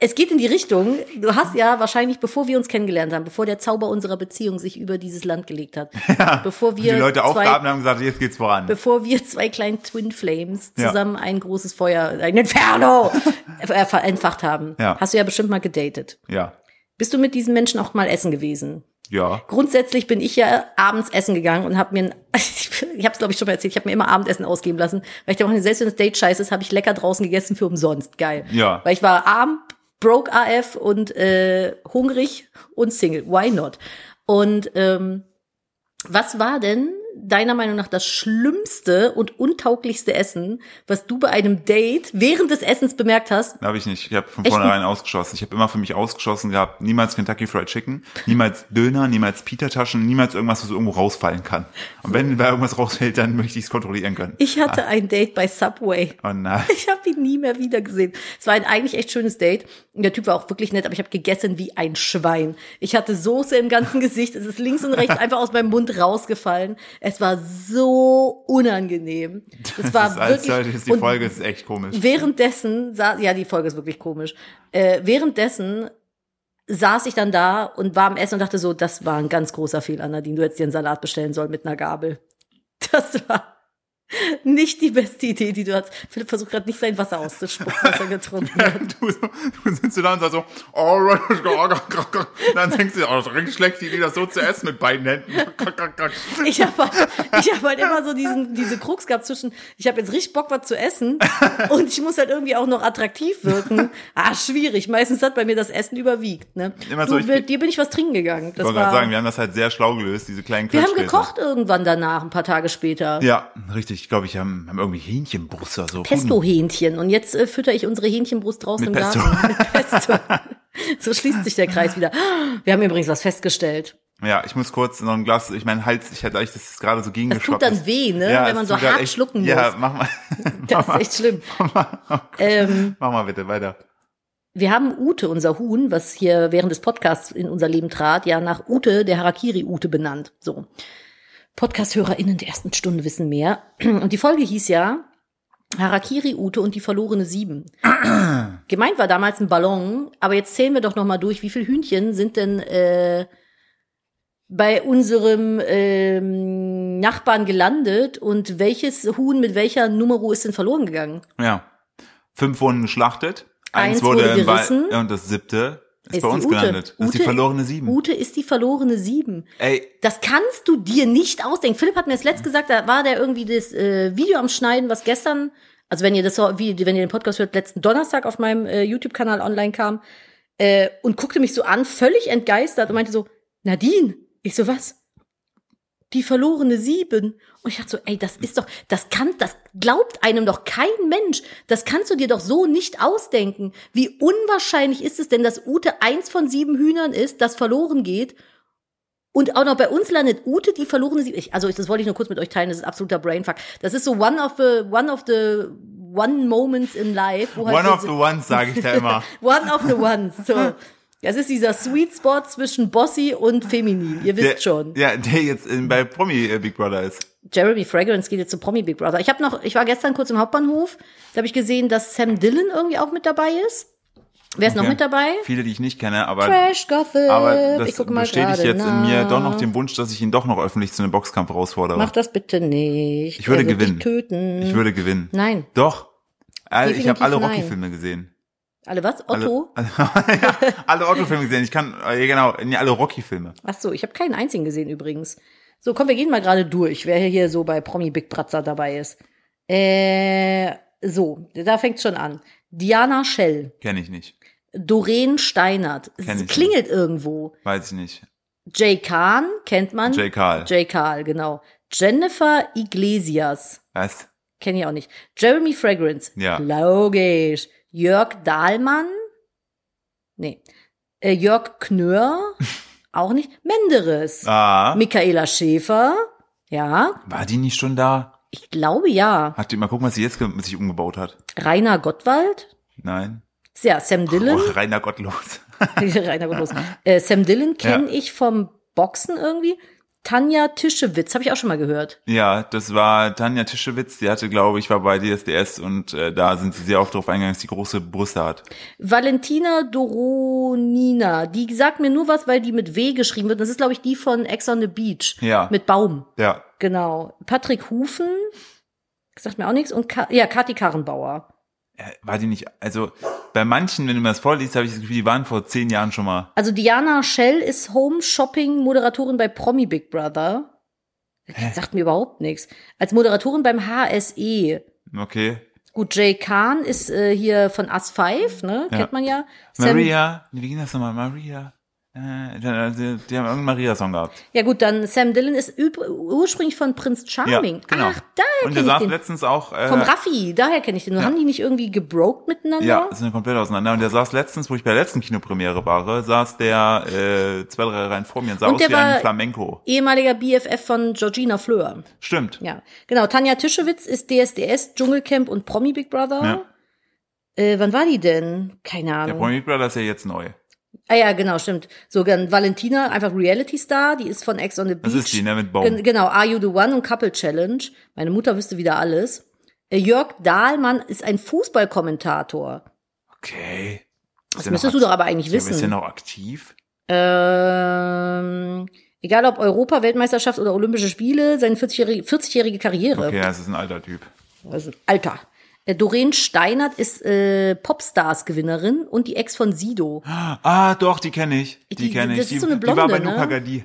es geht in die Richtung, du hast ja wahrscheinlich, bevor wir uns kennengelernt haben, bevor der Zauber unserer Beziehung sich über dieses Land gelegt hat, bevor Und die wir Leute zwei, aufgaben haben gesagt, jetzt geht's voran. bevor wir zwei kleinen Twin Flames Ja. zusammen ein großes Feuer, ein Inferno entfacht haben, Ja. hast du ja bestimmt mal gedatet. Ja. Bist du mit diesen Menschen auch mal essen gewesen? Ja. Grundsätzlich bin ich ja abends essen gegangen und habe mir, ein, ich habe es glaube ich schon mal erzählt, ich habe mir immer Abendessen ausgeben lassen, weil ich dachte, selbst wenn das Date scheiße ist, habe ich lecker draußen gegessen für umsonst. Geil. Ja. Weil ich war arm, broke AF und äh, hungrig und Single. Why not? Und ähm, was war denn deiner Meinung nach das schlimmste und untauglichste Essen, was du bei einem Date während des Essens bemerkt hast? Habe ich nicht. Ich habe von Echt vornherein ausgeschossen. Ich habe immer für mich ausgeschossen gehabt, niemals Kentucky Fried Chicken, niemals Döner, niemals Peter-Taschen, niemals irgendwas, was irgendwo rausfallen kann. Und wenn da irgendwas rausfällt, dann möchte ich es kontrollieren können. Ich hatte ein Date bei Subway. Oh nein. Ich habe ihn nie mehr wieder gesehen. Es war ein eigentlich echt schönes Date. Und der Typ war auch wirklich nett, aber ich habe gegessen wie ein Schwein. Ich hatte Soße im ganzen Gesicht. Es ist links und rechts einfach aus meinem Mund rausgefallen. Es war so unangenehm. Das war Das ist, als wirklich. ist die Folge ist echt komisch. Währenddessen, sa- ja, die Folge ist wirklich komisch. Äh, währenddessen saß ich dann da und war am Essen und dachte so, das war ein ganz großer Fehler, Nadine. Du hättest dir einen Salat bestellen sollen mit einer Gabel. Das war nicht die beste Idee, die du hast. Philipp versucht gerade nicht sein Wasser auszuspucken, was er getrunken hat. Du, du sitzt da und sagst so, oh, dann denkst du, oh, das ist richtig schlecht, die Idee, das so zu essen mit beiden Händen. Ich habe halt, ich hab halt immer so diesen, diese Krux gehabt zwischen, ich habe jetzt richtig Bock, was zu essen und ich muss halt irgendwie auch noch attraktiv wirken. Ah, schwierig. Meistens hat bei mir das Essen überwiegt. Ne? Immer du, so, ich mit bin- dir bin ich was trinken gegangen. Das Ich wollte gerade sagen, wir haben das halt sehr schlau gelöst, diese kleinen wir haben gekocht irgendwann danach, ein paar Tage später. Ja, richtig. Ich glaube, ich haben, haben irgendwie Hähnchenbrust oder so. Pesto-Hähnchen. Und jetzt äh, fütter ich unsere Hähnchenbrust draußen Mit im Pesto. Garten. Mit Pesto. so schließt sich der Kreis wieder. Wir haben übrigens was festgestellt. Ja, ich muss kurz noch ein Glas, ich mein Hals, ich hatte eigentlich, das gerade so Das gegengeschwappt. tut dann weh, ne? Ja, Wenn man so hart echt- schlucken muss. Ja, mach mal. das ist echt schlimm. Mach mal, Ähm, mach mal bitte weiter. Wir haben Ute, unser Huhn, was hier während des Podcasts in unser Leben trat, ja nach Ute, der Harakiri-Ute benannt. So. Podcast-HörerInnen der ersten Stunde wissen mehr. Und die Folge hieß ja Harakiri, Ute und die verlorene Sieben. Gemeint war damals ein Ballon, aber jetzt zählen wir doch noch mal durch, wie viele Hühnchen sind denn äh, bei unserem ähm, Nachbarn gelandet und welches Huhn mit welcher Numero ist denn verloren gegangen? Ja. Fünf wurden geschlachtet. Eins, Eins wurde, wurde gerissen. und das siebte ist, Ist bei uns Ute. gelandet. Das ist die Ute- verlorene Sieben. Ute ist die verlorene Sieben. Ey, Das kannst du dir nicht ausdenken. Philipp hat mir das letzt gesagt, da war der irgendwie das äh, Video am Schneiden, was gestern, also wenn ihr das so, wie, wenn ihr den Podcast hört, letzten Donnerstag auf meinem äh, YouTube-Kanal online kam, äh, und guckte mich so an, völlig entgeistert und meinte so, Nadine, ich so, was? Die verlorene Sieben. Und ich dachte so, ey, das ist doch, das kann, das glaubt einem doch kein Mensch. Das kannst du dir doch so nicht ausdenken. Wie unwahrscheinlich ist es denn, dass Ute eins von sieben Hühnern ist, das verloren geht und auch noch bei uns landet Ute, die verlorene Sieben. Ich, also das wollte ich nur kurz mit euch teilen. Das ist absoluter Brainfuck. Das ist so one of the one of the one moments in life. Halt one of the ones, sage ich da immer. one of the ones. So. Das ist dieser Sweet Spot zwischen Bossy und Feminin. Ihr wisst der, schon. Ja, der jetzt in, bei Promi äh, Big Brother ist. Jeremy Fragrance geht jetzt zu Promi Big Brother. Ich habe noch, ich war gestern kurz im Hauptbahnhof. Da habe ich gesehen, dass Sam Dillon irgendwie auch mit dabei ist. Wer ist noch Okay. mit dabei? Viele, die ich nicht kenne, aber, Trash Gossip. aber das ich gucke mal bestätigt jetzt in mir doch noch den Wunsch, dass ich ihn doch noch öffentlich zu einem Boxkampf herausfordere. Mach das bitte nicht. Ich würde gewinnen. Ich würde gewinnen. Nein. Doch. All- Ich habe alle. Rocky-Filme gesehen. Alle was? Alle- Otto? Alle, ja, alle Otto-Filme gesehen. Ich kann, äh, genau, nee, alle Rocky-Filme. Ach so, ich habe keinen einzigen gesehen übrigens. So, komm, wir gehen mal gerade durch, wer hier so bei Promi Big Bratzer dabei ist. Äh, so, da fängt's schon an. Diana Schell, Kenne ich nicht. Doreen Steinert, es Kenn ich klingelt irgendwo. Weiß ich nicht. Jay Kahn kennt man. Jay Carl. Jay Karl, genau. Jennifer Iglesias Was? Kenne ich auch nicht. Jeremy Fragrance. Ja. Logisch. Jörg Dahlmann. Nee. Äh, Jörg Knör. auch nicht. Menderes. Ah. Michaela Schäfer. Ja. War die nicht schon da? Ich glaube ja. Hat die mal gucken, was sie jetzt ge- sich umgebaut hat? Rainer Gottwald. Nein. Ja, Sam Dillon. Oh, Rainer Gottlos. Rainer Gottlos. Äh, Sam Dillon kenne ich vom Boxen irgendwie. Tanja Tischewitz, habe ich auch schon mal gehört. Ja, das war Tanja Tischewitz, die hatte, glaube ich, war bei DSDS und äh, da sind sie sehr oft drauf eingegangen, dass sie große Brüste hat. Valentina Doronina, die sagt mir nur was, weil die mit W geschrieben wird. Das ist, glaube ich, die von Ex on the Beach. Ja. Mit Baum. Ja. Genau. Patrick Hufen, sagt mir auch nichts. Und Ka ja, Kathi Karrenbauer. Äh, War die nicht, also bei manchen, wenn du mir das vorliest, habe ich das Gefühl, die waren vor zehn Jahren schon mal. Also Diana Schell ist Home-Shopping-Moderatorin bei Promi Big Brother. Das sagt mir überhaupt nichts. Als Moderatorin beim HSE. Okay. Gut, Jay Kahn ist äh, hier von Us 5, ne? Ja. Kennt man ja. Sam, Maria, wie ging das nochmal? Maria? Äh, die, die die haben irgendeinen Maria-Song gehabt. Ja gut, dann Sam Dillon ist ursprünglich von Prince Charming. Ja, genau. Ach, daher Und der saß den. letztens auch. Äh, Vom Raffi, daher kenne ich den. Ja. Haben die nicht irgendwie gebroked miteinander? Ja, sind komplett auseinander. Und der saß letztens, wo ich bei der letzten Kinopremiere war, saß der äh, zwei, drei Reihen vor mir und sah Und aus der wie ein war- Flamenco. Ehemaliger BFF von Georgina Fleur. Stimmt. Ja, genau. Tanja Tischewitz ist DSDS, Dschungelcamp und Promi Big Brother. Ja. Äh, wann war die denn? Keine Der Ahnung. Promi Big Brother ist ja jetzt neu. Ah ja, genau, stimmt. So, dann Valentina, einfach Reality Star, die ist von Ex on the Beach. Das ist die, ne, mit Baum. Gen genau, Are You the One und Couple Challenge. Meine Mutter wüsste wieder alles. Äh, Jörg Dahlmann ist ein Fußballkommentator. Okay. Das müsstest du doch aber eigentlich Ja, aber Ist wissen. der noch aktiv? Ähm, egal ob Europa, Weltmeisterschaft oder Olympische Spiele, seine 40-jährige 40 Karriere. Okay, das ist ein alter Typ. Also, Alter. Äh, Doreen Steinert ist äh, Popstars-Gewinnerin und die Ex von Sido. Ah, doch, die kenne ich. Die, Die- kenne ich. das ist die, so eine die war Blonde, bei ne? Luca Gadi.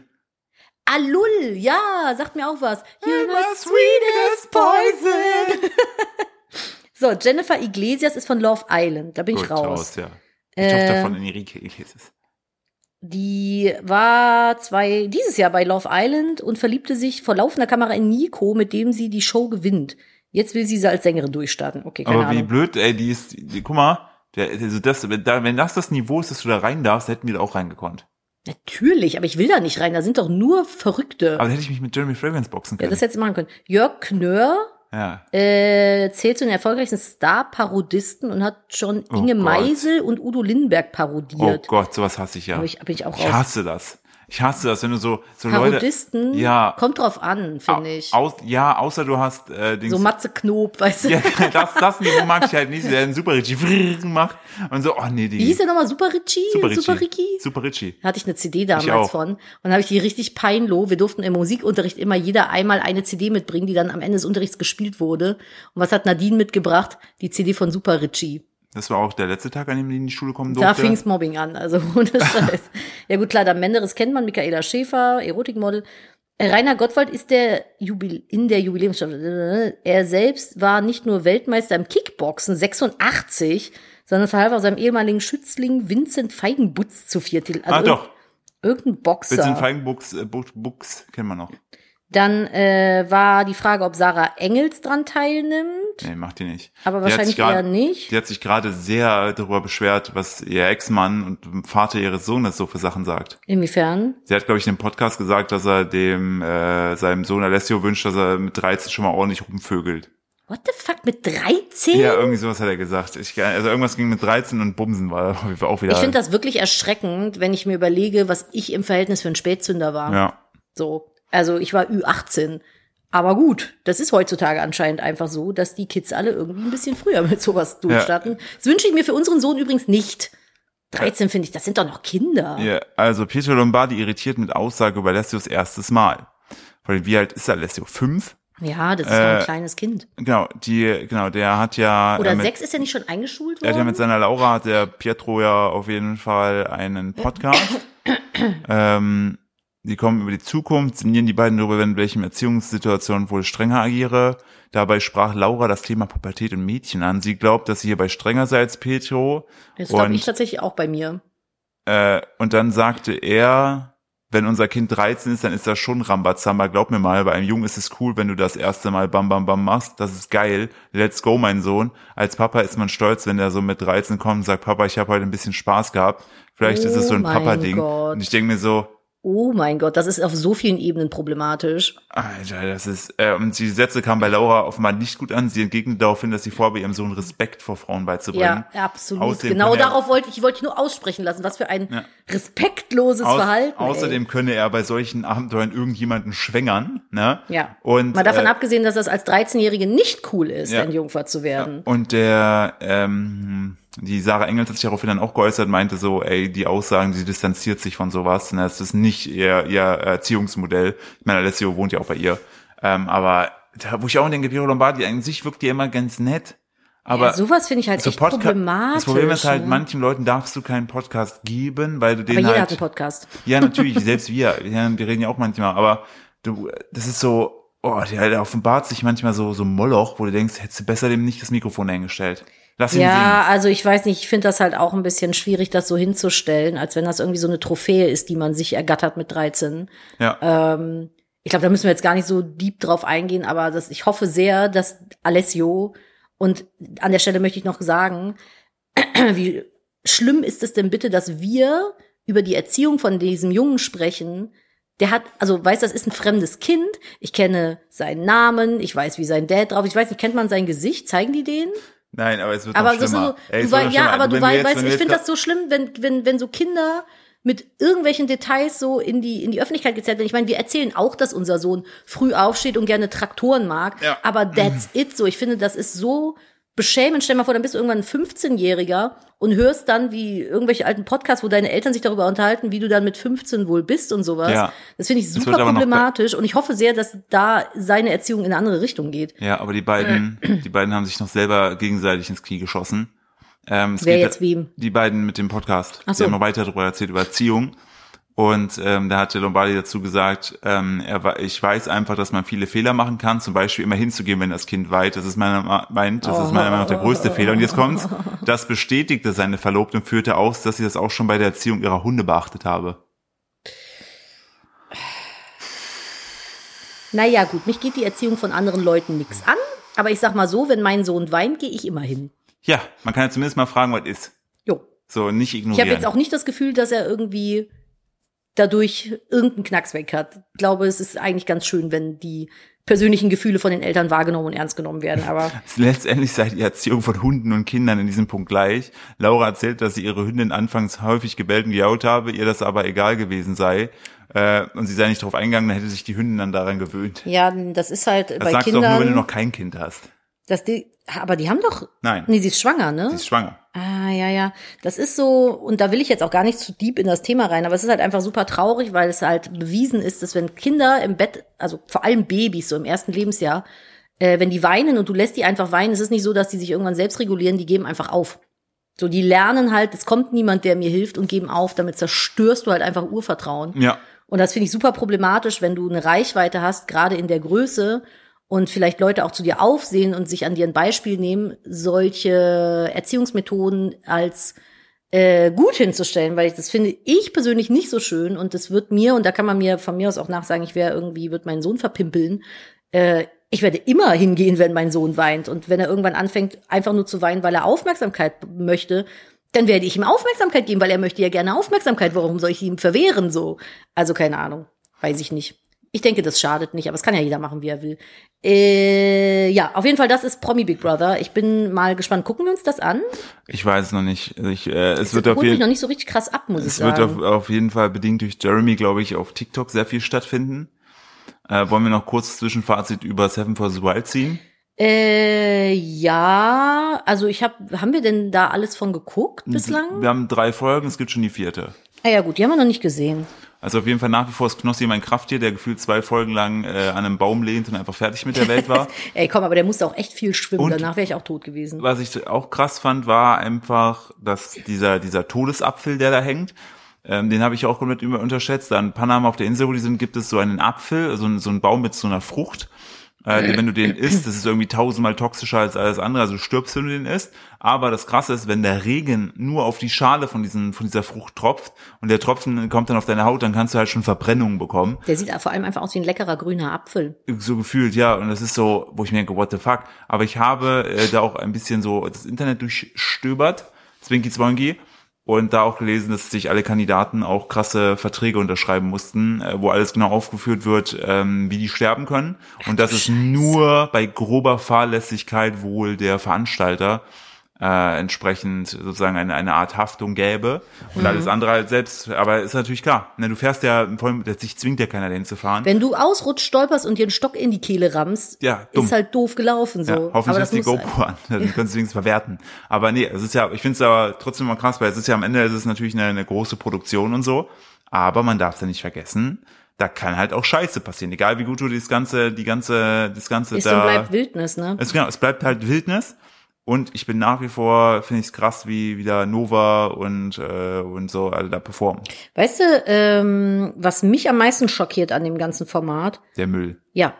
Alul, ja, sagt mir auch was. You're my sweetest poison. so, Jennifer Iglesias ist von Love Island. Da bin ich Gut, raus. ja. Die Äh, Tochter von Enrique Iglesias. Die war zwei, dieses Jahr bei Love Island und verliebte sich vor laufender Kamera in Nico, mit dem sie die Show gewinnt. Jetzt will sie sie als Sängerin durchstarten. Okay, keine Aber wie Ahnung. blöd, ey, die ist, die, guck mal, der, also das, wenn da- wenn das das Niveau ist, dass du da rein darfst, hätten wir da auch reingekonnt. Natürlich, aber ich will da nicht rein. Da sind doch nur Verrückte. Aber da hätte ich mich mit Jeremy Fragrance boxen ja, können. das hättest du machen können. Jörg Knör Ja. äh, zählt zu den erfolgreichsten Star-Parodisten und hat schon Oh Inge Gott. Meisel und Udo Lindenberg Oh parodiert. Gott, sowas hasse ich ja. Aber ich, bin ich auch Ich hasse das. Ich hasse das, wenn du so, so Leute. Parodisten, Ja. kommt drauf an, finde ich. Aus, ja, außer du hast äh, Dings, So Matze Knob, weißt du? Ja, das, das Niveau mag ich halt nicht, der einen Super Richie macht und so, oh nee, die. Wie hieß der nochmal? Super Richie? Super Richie. Super Ricky? Super Richie. Da hatte ich eine CD damals von. Und dann habe ich die richtig peinloh. Wir durften im Musikunterricht immer jeder einmal eine CD mitbringen, die dann am Ende des Unterrichts gespielt wurde. Und was hat Nadine mitgebracht? Die CD von Super Richie. Das war auch der letzte Tag, an dem die in die Schule kommen Da durfte. fing's Mobbing an, also ohne Scheiß. ja gut, klar, dann Menderes kennt man, Michaela Schäfer, Erotikmodel. Rainer Gottwald ist der Jubil in der Jubiläumsstaffel. Er selbst war nicht nur Weltmeister im Kickboxen 86, sondern verhalf auch seinem ehemaligen Schützling Vincent Feigenbutz zu vier Titeln. ah, Also doch. Irgendein Boxer. Vincent Feigenbuchs, äh, Buchs, kennen wir noch. Dann äh, war die Frage, ob Sarah Engels dran teilnimmt. Nee, macht die nicht. Aber Die wahrscheinlich grad- eher nicht. Die hat sich gerade sehr darüber beschwert, was ihr Ex-Mann und Vater ihres Sohnes so für Sachen sagt. Inwiefern? Sie hat, glaube ich, in dem Podcast gesagt, dass er dem äh, seinem Sohn Alessio wünscht, dass er mit 13 schon mal ordentlich rumvögelt. What the fuck, mit 13? Ja, irgendwie sowas hat er gesagt. Ich, also irgendwas ging mit 13 und Bumsen war auch wieder. Ich finde das wirklich erschreckend, wenn ich mir überlege, was ich im Verhältnis für ein Spätzünder war. ja. So. Also ich war Ü18. Aber gut, das ist heutzutage anscheinend einfach so, dass die Kids alle irgendwie ein bisschen früher mit sowas durchstarten. Das wünsche ich mir für unseren Sohn übrigens nicht. 13 finde ich, das sind doch noch Kinder. ja. Also Pietro Lombardi irritiert mit Aussage über Alessios erstes Mal. Weil wie alt ist Alessio? Fünf? Ja, das ist doch ein Äh, kleines Kind. Genau, die, genau, der hat ja. Oder äh, mit, sechs ist er nicht schon eingeschult Er hat ja worden? mit seiner Laura, hat der Pietro ja auf jeden Fall einen Podcast. ähm, die kommen über die Zukunft, sinnieren die beiden darüber, in welchen Erziehungssituationen wohl strenger agiere. Dabei sprach Laura das Thema Pubertät und Mädchen an. Sie glaubt, dass sie hierbei strenger sei als Pietro. das glaube ich tatsächlich auch bei mir. äh, und dann sagte er, wenn unser Kind 13 ist, dann ist das schon Rambazamba. Glaub mir mal, bei einem Jungen ist es cool, wenn du das erste Mal Bam Bam Bam machst. Das ist geil. Let's go, mein Sohn. Als Papa ist man stolz, wenn der so mit 13 kommt und sagt, Papa, ich habe heute ein bisschen Spaß gehabt. Vielleicht ist es so ein Oh Papa-Ding. Und ich denke mir so, Oh mein Gott, das ist auf so vielen Ebenen problematisch. Alter, das ist, äh, und die Sätze kamen bei Laura offenbar nicht gut an. Sie entgegnet darauf hin, dass sie vorhabe, ihrem Sohn Respekt vor Frauen beizubringen. Ja, absolut. Außerdem genau darauf wollte ich, ich wollte nur aussprechen lassen. Was für ein Ja. respektloses Aus, Verhalten. außerdem könne er bei solchen Abenteuern irgendjemanden schwängern, ne? ey. Ja. Und, Mal davon äh, abgesehen, dass das als 13-Jährige nicht cool ist, Ja. ein Jungfer zu werden. Und der, ähm, die Sarah Engels hat sich daraufhin dann auch geäußert, meinte so, ey, die Aussagen, sie distanziert sich von sowas, ne, das ist nicht ihr, ihr Erziehungsmodell. Ich meine, Alessio wohnt ja auch bei ihr. Ähm, aber da, wo ich auch denke, Piero Lombardi, an sich wirkt die immer ganz nett. Aber ja, sowas finde ich halt so echt Podca- problematisch. Das Problem ist halt, ne? manchen Leuten darfst du keinen Podcast geben, weil du Aber den jeder halt. hat einen Podcast. Ja, natürlich, selbst wir. Ja, wir reden ja auch manchmal, aber du, das ist so, oh, der, der offenbart sich manchmal so, so Moloch, wo du denkst, hättest du besser dem nicht das Mikrofon eingestellt. Lass ihn Ja, also ich weiß nicht, ich finde das halt auch ein bisschen schwierig, das so hinzustellen, als wenn das irgendwie so eine Trophäe ist, die man sich ergattert mit 13. singen. Ja. Ich glaube, da müssen wir jetzt gar nicht so deep drauf eingehen, aber das, ich hoffe sehr, dass Alessio und an der Stelle möchte ich noch sagen, wie schlimm ist es denn bitte, dass wir über die Erziehung von diesem Jungen sprechen? Der hat, also weiß, das ist ein fremdes Kind. Ich kenne seinen Namen, ich weiß, wie sein Dad drauf. ist. Ich weiß nicht, kennt man sein Gesicht? Zeigen die den? Nein, aber es wird Aber noch schlimmer. so, Ey, du noch ja, aber du weißt, weißt ich finde das so schlimm, wenn, wenn, wenn so Kinder mit irgendwelchen Details so in die, in die Öffentlichkeit gezerrt werden. Ich meine, wir erzählen auch, dass unser Sohn früh aufsteht und gerne Traktoren mag. Ja. Aber that's it so. Ich finde, das ist so beschämend. Stell dir mal vor, dann bist du irgendwann ein 15-Jähriger und hörst dann, wie irgendwelche alten Podcasts, wo deine Eltern sich darüber unterhalten, wie du dann mit 15 wohl bist und sowas. Ja. Das finde ich super problematisch und ich hoffe sehr, dass da seine Erziehung in eine andere Richtung geht. Ja, aber die beiden, die beiden haben sich noch selber gegenseitig ins Knie geschossen. Ähm, Wer jetzt wem? Die beiden mit dem Podcast. Ach so. Die haben noch weiter darüber erzählt, über Erziehung. Und ähm, da hatte Lombardi dazu gesagt, ähm, er, ich weiß einfach, dass man viele Fehler machen kann, zum Beispiel immer hinzugehen, wenn das Kind weint. Das ist meiner, meint, das ist meiner Meinung nach der größte Fehler. Und jetzt kommt's, das bestätigte seine Verlobte und führte aus, dass sie das auch schon bei der Erziehung ihrer Hunde beachtet habe. Naja, gut, mich geht die Erziehung von anderen Leuten nichts an. Aber ich sag mal so, wenn mein Sohn weint, gehe ich immer hin. Ja, man kann ja zumindest mal fragen, was ist. Jo. So, nicht Ich ignorieren. habe jetzt auch nicht das Gefühl, dass er irgendwie dadurch irgendeinen Knacks weg hat. Ich glaube, es ist eigentlich ganz schön, wenn die persönlichen Gefühle von den Eltern wahrgenommen und ernst genommen werden. Aber Letztendlich sei die Erziehung von Hunden und Kindern in diesem Punkt gleich. Laura erzählt, dass sie ihre Hündin anfangs häufig gebellt und gejault habe, ihr das aber egal gewesen sei. Äh, und sie sei nicht darauf eingegangen, dann hätte sich die Hündin dann daran gewöhnt. ja, das ist halt Das bei sagst du auch nur, wenn du Kindern. noch kein Kind hast. Dass die, aber die haben doch. Nein, Nee, sie ist schwanger, ne? sie ist schwanger. Ah, ja, ja. Das ist so, und da will ich jetzt auch gar nicht zu deep in das Thema rein, aber es ist halt einfach super traurig, weil es halt bewiesen ist, dass wenn Kinder im Bett, also vor allem Babys so im ersten Lebensjahr, äh, wenn die weinen und du lässt die einfach weinen, es ist nicht so, dass die sich irgendwann selbst regulieren, die geben einfach auf. So, die lernen halt, es kommt niemand, der mir hilft und geben auf, damit zerstörst du halt einfach Urvertrauen. Ja, Und das finde ich super problematisch, wenn du eine Reichweite hast, gerade in der Größe und vielleicht Leute auch zu dir aufsehen und sich an dir ein Beispiel nehmen, solche Erziehungsmethoden als äh, gut hinzustellen, weil ich das finde ich persönlich nicht so schön und das wird mir, und da kann man mir von mir aus auch nachsagen, ich wäre irgendwie, wird meinen Sohn verpimpeln. Äh, ich werde immer hingehen, wenn mein Sohn weint. Und wenn er irgendwann anfängt, einfach nur zu weinen, weil er Aufmerksamkeit möchte, dann werde ich ihm Aufmerksamkeit geben, weil er möchte ja gerne Aufmerksamkeit. Warum soll ich ihm verwehren so? Also keine Ahnung, weiß ich nicht. Ich denke, das schadet nicht, aber es kann ja jeder machen, wie er will. Äh, ja, auf jeden Fall, das ist Promi Big Brother. Ich bin mal gespannt. Gucken wir uns das an? ich weiß es noch nicht. Also Ich, äh, es Das wird auf mich noch jeden nicht so richtig krass ab, muss ich es wird sagen. auf, auf jeden Fall bedingt durch Jeremy, glaube ich, auf TikTok sehr viel stattfinden. Äh, wollen wir noch kurz Zwischenfazit über Seven for the Wild ziehen? Äh, ja, also ich habe, haben wir denn da alles von geguckt bislang? Wir haben drei Folgen, es gibt schon die vierte. Ah ja gut, die haben wir noch nicht gesehen. Also auf jeden Fall nach wie vor ist Knossi mein Krafttier, der gefühlt zwei Folgen lang äh, an einem Baum lehnt und einfach fertig mit der Welt war. Ey, komm, aber der musste auch echt viel schwimmen. Und- Danach wäre ich auch tot gewesen. Was ich auch krass fand, war einfach, dass dieser, dieser Todesapfel, der da hängt, ähm, den habe ich auch komplett über unterschätzt. Da in Panama auf der Insel, wo die sind, gibt es so einen Apfel, so, so einen Baum mit so einer Frucht. Äh, wenn du den isst, das ist irgendwie tausendmal toxischer als alles andere, also du stirbst, wenn du den isst. Aber das Krasse ist, wenn der Regen nur auf die Schale von, diesen, von dieser Frucht tropft und der Tropfen kommt dann auf deine Haut, dann kannst du halt schon Verbrennungen bekommen. Der sieht vor allem einfach aus wie ein leckerer grüner Apfel. So gefühlt, ja. Und das ist so, wo ich mir denke, what the fuck. Aber ich habe äh, da auch ein bisschen so das Internet durchstöbert, Zwinky Zwangy und da auch gelesen, dass sich alle Kandidaten auch krasse Verträge unterschreiben mussten, äh, wo alles genau aufgeführt wird, ähm, wie die sterben können. Und das ist nur bei grober Fahrlässigkeit wohl der Veranstalter äh, entsprechend sozusagen eine, eine Art Haftung gäbe und mhm. alles andere halt selbst. Aber ist natürlich klar, ne, du fährst ja, vor allem, sich zwingt ja keiner dahin zu fahren. Wenn du ausrutscht, stolperst und dir einen Stock in die Kehle rammst, ja, dumm. ist halt doof gelaufen so. Ja, hoffentlich hast du die GoPro an, dann kannst du wenigstens verwerten. Aber nee, es ist ja, ich finde es aber trotzdem mal krass, weil es ist ja am Ende, es ist natürlich eine, eine große Produktion und so, aber man darf es ja nicht vergessen, da kann halt auch Scheiße passieren. Egal wie gut du das ganze, die ganze, das ganze ist da. Und bleibt Wildnis, ne? Es, genau, es bleibt halt Wildnis. Und ich bin nach wie vor, finde ich es krass, wie wieder Nova und, äh, und so alle da performen. Weißt du, ähm, was mich am meisten schockiert an dem ganzen Format? Der Müll. Ja.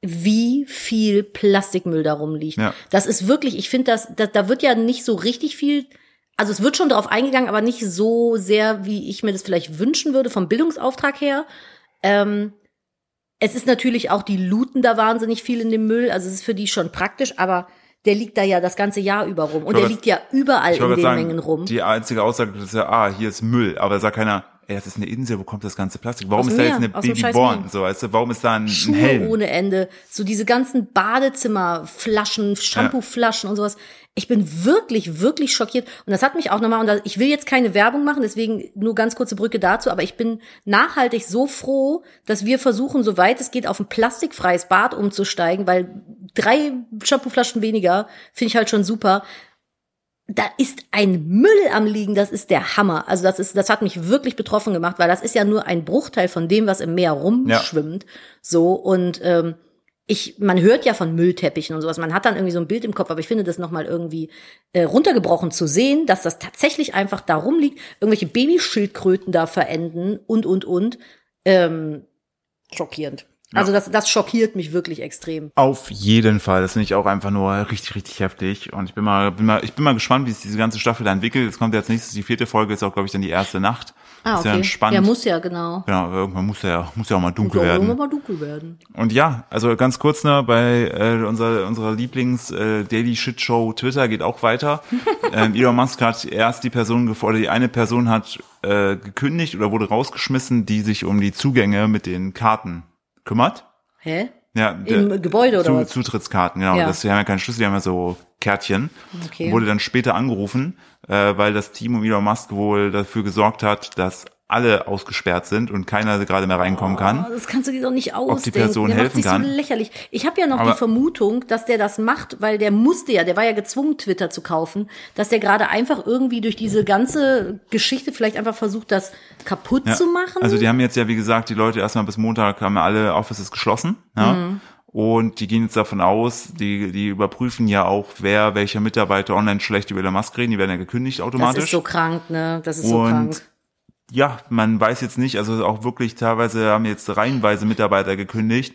Wie viel Plastikmüll darum liegt. Ja. Das ist wirklich, ich finde, das, das, da wird ja nicht so richtig viel also es wird schon darauf eingegangen, aber nicht so sehr, wie ich mir das vielleicht wünschen würde vom Bildungsauftrag her. Ähm, es ist natürlich auch, die looten da wahnsinnig viel in dem Müll, also es ist für die schon praktisch, aber der liegt da ja das ganze Jahr über rum. Und der liegt ja überall in den sagen, Mengen rum. Die einzige Aussage ist ja, ah, hier ist Müll. Aber da sagt keiner, ey, das ist eine Insel, wo kommt das ganze Plastik? Warum ist da jetzt eine Babyborn? So, weißt du, warum ist da ein, Schuhe ein Helm? ohne Ende. So diese ganzen Badezimmerflaschen, Shampooflaschen ja. und sowas. Ich bin wirklich, wirklich schockiert. Und das hat mich auch nochmal, und ich will jetzt keine Werbung machen, deswegen nur ganz kurze Brücke dazu, aber ich bin nachhaltig so froh, dass wir versuchen, soweit es geht, auf ein plastikfreies Bad umzusteigen, weil drei Shampooflaschen weniger finde ich halt schon super. Da ist ein Müll am liegen, das ist der Hammer. Also das ist, das hat mich wirklich betroffen gemacht, weil das ist ja nur ein Bruchteil von dem, was im Meer rumschwimmt. Ja. So und ähm, ich, man hört ja von Müllteppichen und sowas, man hat dann irgendwie so ein Bild im Kopf, aber ich finde das nochmal irgendwie äh, runtergebrochen zu sehen, dass das tatsächlich einfach darum liegt, irgendwelche Babyschildkröten da verenden und, und, und. Ähm, schockierend. Ja. Also das, das schockiert mich wirklich extrem. Auf jeden Fall. Das finde ich auch einfach nur richtig, richtig heftig. Und ich bin mal, bin mal, ich bin mal gespannt, wie sich diese ganze Staffel da entwickelt. Es kommt jetzt nächstes, die vierte Folge ist auch, glaube ich, dann die erste Nacht. Ah, okay. Ist ja spannend. Ja, muss ja, genau. Genau, irgendwann muss ja, muss ja auch mal dunkel werden. Irgendwann mal dunkel werden. Und ja, also ganz kurz noch, bei äh, unserer, unserer Lieblings äh, Daily Shit Show Twitter geht auch weiter. ähm, Elon Musk hat erst die Person gefordert, die eine Person hat äh, gekündigt oder wurde rausgeschmissen, die sich um die Zugänge mit den Karten kümmert. Hä? Ja, Im Gebäude oder was? Zutrittskarten, genau. Ja. Das, die haben ja keine Schlüssel, die haben ja so Kärtchen. Okay. Wurde dann später angerufen, äh, weil das Team um Elon Musk wohl dafür gesorgt hat, dass alle ausgesperrt sind und keiner gerade mehr reinkommen kann. Oh, das kannst du dir doch nicht ausdenken. Ob die Person der helfen kann. So lächerlich. Ich habe ja noch Aber die Vermutung, dass der das macht, weil der musste ja, der war ja gezwungen, Twitter zu kaufen, dass der gerade einfach irgendwie durch diese ganze Geschichte vielleicht einfach versucht, das kaputt ja. zu machen. Also die haben jetzt ja, wie gesagt, die Leute erstmal bis Montag haben ja alle Offices geschlossen. Ja. Mhm. Und die gehen jetzt davon aus, die, die überprüfen ja auch, wer, welcher Mitarbeiter online schlecht über Elon Musk reden, die werden ja gekündigt automatisch. Das ist so krank, ne? Das ist und so krank ja, man weiß jetzt nicht, also auch wirklich teilweise haben jetzt reihenweise Mitarbeiter gekündigt,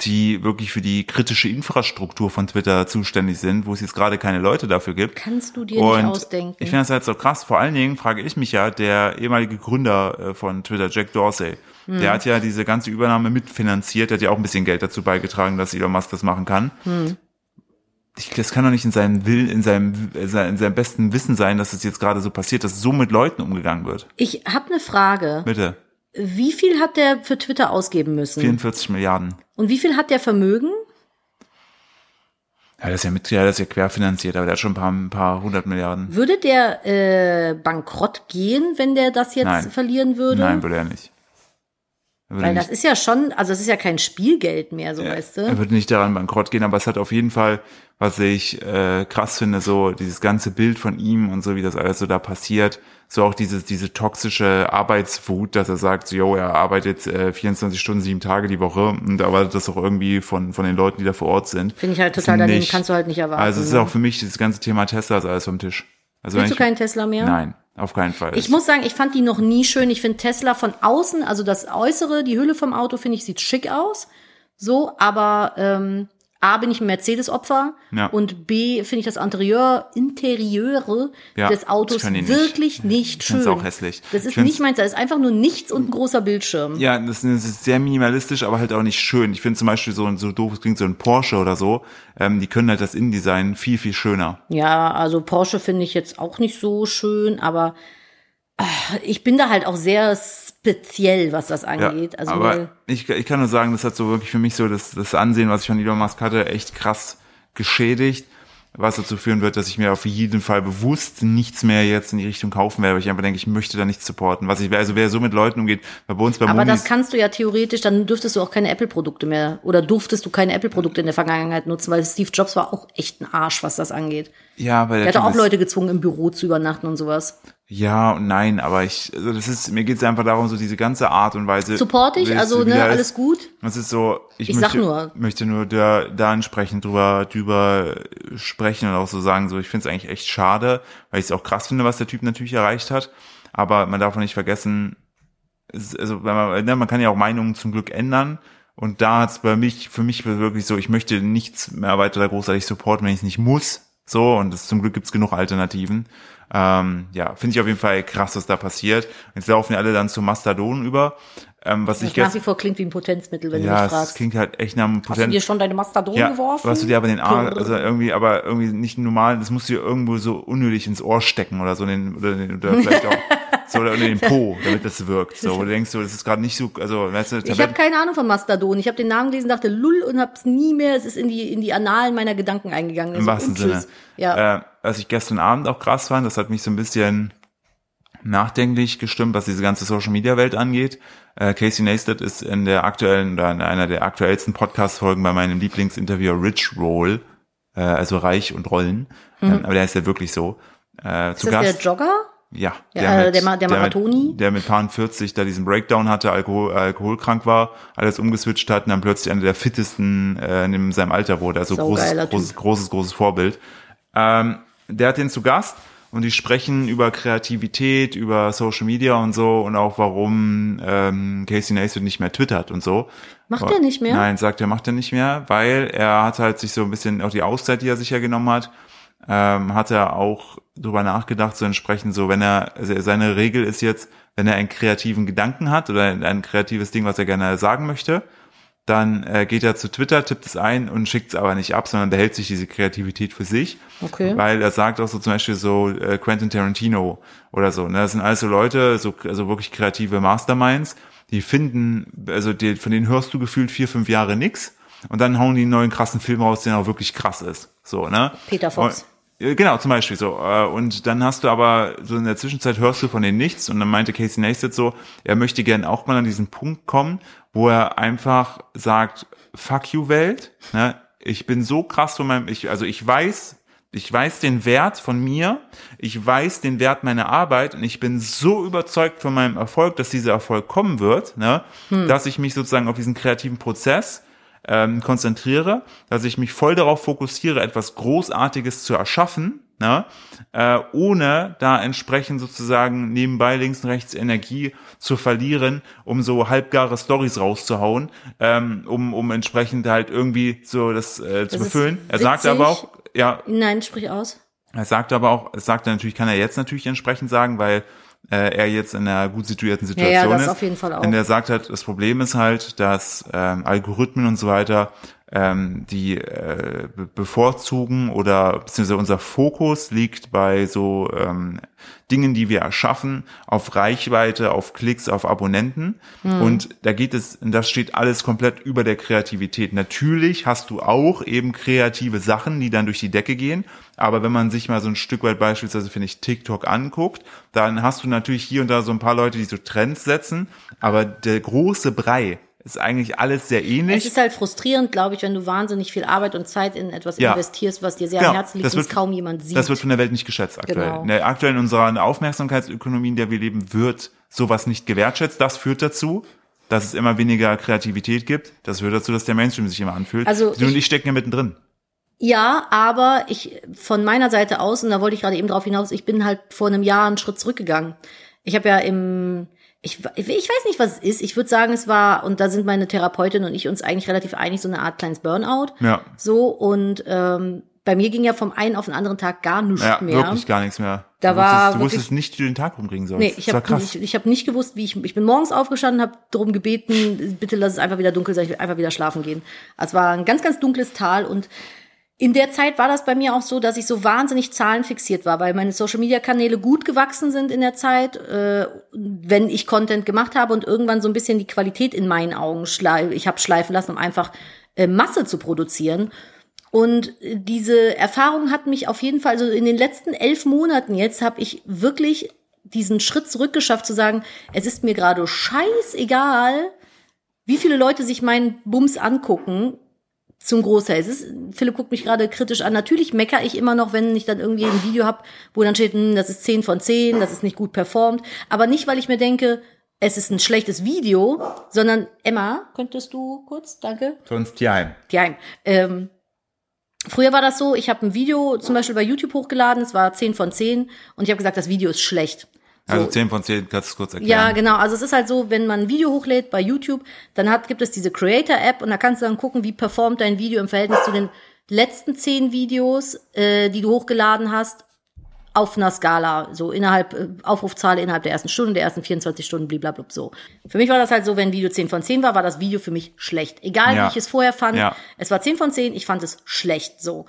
die wirklich für die kritische Infrastruktur von Twitter zuständig sind, wo es jetzt gerade keine Leute dafür gibt. Kannst du dir Und nicht ausdenken. Ich finde das halt so krass. Vor allen Dingen frage ich mich ja, der ehemalige Gründer äh, von Twitter, Jack Dorsey, hm. der hat ja diese ganze Übernahme mitfinanziert, der hat ja auch ein bisschen Geld dazu beigetragen, dass Elon Musk das machen kann. Hm ich, das kann doch nicht in seinem Will, in seinem, in seinem besten Wissen sein, dass es jetzt gerade so passiert, dass so mit Leuten umgegangen wird. Ich habe eine Frage. Bitte. Wie viel hat der für Twitter ausgeben müssen? 44 Milliarden. Und wie viel hat der Vermögen? Ja, das ist ja mit, ja, das ist ja querfinanziert, aber der hat schon ein paar, ein paar hundert Milliarden. Würde der äh, bankrott gehen, wenn der das jetzt Nein. verlieren würde? Nein, würde er nicht. Weil das ist ja schon, also es ist ja kein Spielgeld mehr, so ja, weißt du. Er würde nicht daran bankrott gehen, aber es hat auf jeden Fall, was ich äh, krass finde, so dieses ganze Bild von ihm und so, wie das alles so da passiert, so auch dieses, diese toxische Arbeitswut, dass er sagt, so, yo, er arbeitet äh, 24 Stunden, sieben Tage die Woche und erwartet das auch irgendwie von, von den Leuten, die da vor Ort sind. Finde ich halt total daneben, kannst du halt nicht erwarten. Also es ist ne? auch für mich, das ganze Thema Tesla ist alles vom Tisch. Also Willst du keinen Tesla mehr? Nein. Auf keinen Fall. Ich muss sagen, ich fand die noch nie schön. Ich finde Tesla von außen, also das Äußere, die Hülle vom Auto, finde ich, sieht schick aus. So, aber ähm, A bin ich ein Mercedes-Opfer Ja. und B finde ich das Interieur, Interieure Ja, des Autos nicht. wirklich nicht, Ich schön. find's auch hässlich. Das ist nicht meins, da ist einfach nur nichts und ein großer Bildschirm. Ja, das ist- das ist sehr minimalistisch, aber halt auch nicht schön. Ich finde zum Beispiel so, ein- so doof es klingt, so ein Porsche oder so, ähm, die können halt das Innendesign viel, viel schöner. Ja, also Porsche finde ich jetzt auch nicht so schön, aber ah, ich bin da halt auch sehr speziell, was das Ja, angeht. also aber ich, ich kann nur sagen, das hat so wirklich für mich so das, das Ansehen, was ich von Elon Musk hatte, echt krass geschädigt. Was dazu führen wird, dass ich mir auf jeden Fall bewusst nichts mehr jetzt in die Richtung kaufen werde, weil ich einfach denke, ich möchte da nichts supporten. Was ich, also wer so mit Leuten umgeht, bei uns bei aber Monis, das kannst du ja theoretisch, dann dürftest du auch keine Apple-Produkte mehr oder durftest du keine Apple-Produkte in der Vergangenheit nutzen, weil Steve Jobs war auch echt ein Arsch, was das angeht. ja, weil Der der hat auch Leute gezwungen, im Büro zu übernachten und sowas. Ja und nein, aber ich, also das ist, mir geht es einfach darum, so diese ganze Art und Weise. Support ich, wie es also ne, wieder ist. alles gut. Das ist so, ich, Ich sag möchte, nur. möchte nur da, da entsprechend drüber, drüber sprechen und auch so sagen, so ich finde es eigentlich echt schade, weil ich es auch krass finde, was der Typ natürlich erreicht hat. Aber man darf auch nicht vergessen, es, also wenn man, ne, man kann ja auch Meinungen zum Glück ändern. Und da hat's bei mich, für mich wirklich so, ich möchte nichts mehr weiter da großartig supporten, wenn ich es nicht muss. So, und das, zum Glück gibt's genug Alternativen. Ähm, ja, finde ich auf jeden Fall krass, was da passiert. Jetzt laufen ja alle dann zum Mastodon über. Ähm, was ich Das nach gestern wie vor klingt wie ein Potenzmittel, wenn du ja, mich es fragst. klingt halt echt nach einem Hast du dir schon deine Mastodon ja, geworfen? hast du dir aber den Arm, also irgendwie, aber irgendwie nicht normal, das musst du dir irgendwo so unnötig ins Ohr stecken oder so, den, oder, den, oder vielleicht auch so oder in den Po, damit das wirkt. So, wo du denkst, so, das ist gerade nicht so, also, weißt du, Ich habe keine Ahnung von Mastodon. Ich habe den Namen gelesen, dachte lull und habe es nie mehr. Es ist in die in die Annalen meiner Gedanken eingegangen. im Also, wahrsten und Sinne. Ja. Äh, was ich gestern Abend auch krass fand, das hat mich so ein bisschen nachdenklich gestimmt, was diese ganze Social Media Welt angeht. Äh, Casey Neistat ist in der aktuellen oder in einer der aktuellsten Podcast Folgen bei meinem Lieblingsinterviewer Rich Roll, äh, also reich und Rollen, ähm, aber der ist ja wirklich so. Äh, Mhm. ist zu das Gast. der Jogger? Ja, Ja, äh, der Ma- der mit, Marathoni? der mit Paar 40 da diesen Breakdown hatte, Alkohol, alkoholkrank war, alles umgeswitcht hat und dann plötzlich einer der fittesten äh, in seinem Alter wurde. Also großes, großes, großes, großes Vorbild. Ähm, der hat den zu Gast und die sprechen über Kreativität, über Social Media und so und auch warum ähm, Casey Neistat nicht mehr twittert und so. Macht er nicht mehr? Nein, sagt er, macht er nicht mehr, weil er hat halt sich so ein bisschen auch die Auszeit, die er sich ja genommen hat, ähm, hat er auch drüber nachgedacht, so entsprechend so, wenn er, also seine Regel ist jetzt, wenn er einen kreativen Gedanken hat oder ein kreatives Ding, was er gerne sagen möchte, dann äh, geht er zu Twitter, tippt es ein und schickt es aber nicht ab, sondern behält sich diese Kreativität für sich. Okay. Weil er sagt auch so zum Beispiel so äh, Quentin Tarantino oder so. Ne? Das sind alles so Leute, so also wirklich kreative Masterminds, die finden, also die, von denen hörst du gefühlt vier, fünf Jahre nix und dann hauen die einen neuen krassen Film raus, der auch wirklich krass ist. So, ne? Peter Fox. Und, äh, Genau, zum Beispiel so. Äh, Und dann hast du aber, so in der Zwischenzeit hörst du von denen nichts und dann meinte Casey Neistat so, er möchte gern auch mal an diesen Punkt kommen, wo er einfach sagt, fuck you Welt, ne? ich bin so krass von meinem, ich, also ich weiß, ich weiß den Wert von mir, ich weiß den Wert meiner Arbeit und ich bin so überzeugt von meinem Erfolg, dass dieser Erfolg kommen wird, ne? dass ich mich sozusagen auf diesen kreativen Prozess ähm, konzentriere, dass ich mich voll darauf fokussiere, etwas Großartiges zu erschaffen, ne? äh, ohne da entsprechend sozusagen nebenbei links und rechts Energie zu verlieren, um so halbgare Stories rauszuhauen, ähm, um, um entsprechend halt irgendwie so das äh, zu Das befüllen. Er sagt aber auch, ja, Nein, sprich aus. er sagt aber auch, es sagt er natürlich, kann er jetzt natürlich entsprechend sagen, weil äh, er jetzt in einer gut situierten Ja, Situation ja, das ist. auf jeden Fall auch. Und er sagt halt, das Problem ist halt, dass ähm, Algorithmen und so weiter ähm, die äh, be- bevorzugen oder beziehungsweise unser Fokus liegt bei so ähm, Dingen, die wir erschaffen, auf Reichweite, auf Klicks, auf Abonnenten. Hm. Und da geht es, und das steht alles komplett über der Kreativität. Natürlich hast du auch eben kreative Sachen, die dann durch die Decke gehen. Aber wenn man sich mal so ein Stück weit beispielsweise, finde ich, TikTok anguckt, dann hast du natürlich hier und da so ein paar Leute, die so Trends setzen. Aber der große Brei ist eigentlich alles sehr Es ähnlich. ist halt frustrierend, glaube ich, wenn du wahnsinnig viel Arbeit und Zeit in etwas Ja. investierst, was dir sehr Genau, am Herzen liegt das und wird- es kaum jemand sieht. Das wird von der Welt nicht geschätzt aktuell. Genau. In der aktuellen unserer Aufmerksamkeitsökonomie, in der wir leben, wird sowas nicht gewertschätzt. Das führt dazu, dass es immer weniger Kreativität gibt. Das führt dazu, dass der Mainstream sich immer anfühlt. Also du und ich- ich stecken ja mittendrin. Ja, aber ich von meiner Seite aus, und da wollte ich gerade eben drauf hinaus, ich bin halt vor einem Jahr einen Schritt zurückgegangen. Ich habe ja im ich, ich weiß nicht, was es ist. Ich würde sagen, es war, und da sind meine Therapeutin und ich uns eigentlich relativ einig, so eine Art kleines Burnout. Ja. So, und ähm, bei mir ging ja vom einen auf den anderen Tag gar nichts Ja, mehr. wirklich gar nichts mehr. Da du war wusstest, du wirklich- wusstest nicht, wie du den Tag rumbringen sollst. Nee, ich habe ich, ich hab nicht gewusst, wie ich. Ich bin morgens aufgestanden, habe darum gebeten, bitte lass es einfach wieder dunkel sein, ich will einfach wieder schlafen gehen. Es war ein ganz, ganz dunkles Tal und in der Zeit war das bei mir auch so, dass ich so wahnsinnig zahlenfixiert war, weil meine Social Media Kanäle gut gewachsen sind in der Zeit, äh, wenn ich Content gemacht habe und irgendwann so ein bisschen die Qualität in meinen Augen schlei ich habe schleifen lassen, um einfach äh, Masse zu produzieren. Und äh, diese Erfahrung hat mich auf jeden Fall, also in den letzten elf Monaten jetzt, habe ich wirklich diesen Schritt zurückgeschafft zu sagen, es ist mir gerade scheißegal, wie viele Leute sich meinen Bums angucken. Zum Großteil. Es ist, Philipp guckt mich gerade kritisch an. Natürlich mecker ich immer noch, wenn ich dann irgendwie ein Video hab, wo dann steht, hm, das ist 10 von 10, das ist nicht gut performt. Aber nicht, weil ich mir denke, es ist ein schlechtes Video, sondern Emma, könntest du kurz, danke? Sonst ja. Ja, ähm, früher war das so, ich habe ein Video zum Beispiel bei YouTube hochgeladen, es war 10 von 10 und ich habe gesagt, das Video ist schlecht. So, Also 10 von 10, kannst du es kurz erklären? ja, genau. Also es ist halt so, wenn man ein Video hochlädt bei YouTube, dann hat, gibt es diese Creator-App und da kannst du dann gucken, wie performt dein Video im Verhältnis zu den letzten zehn Videos, äh, die du hochgeladen hast, auf einer Skala, so innerhalb, äh, Aufrufzahl innerhalb der ersten Stunde, der ersten 24 Stunden, blablabla, so. Für mich war das halt so, wenn ein Video 10 von 10 war, war das Video für mich schlecht. Egal, Ja. wie ich es vorher fand, Ja. es war 10 von 10, ich fand es schlecht, so.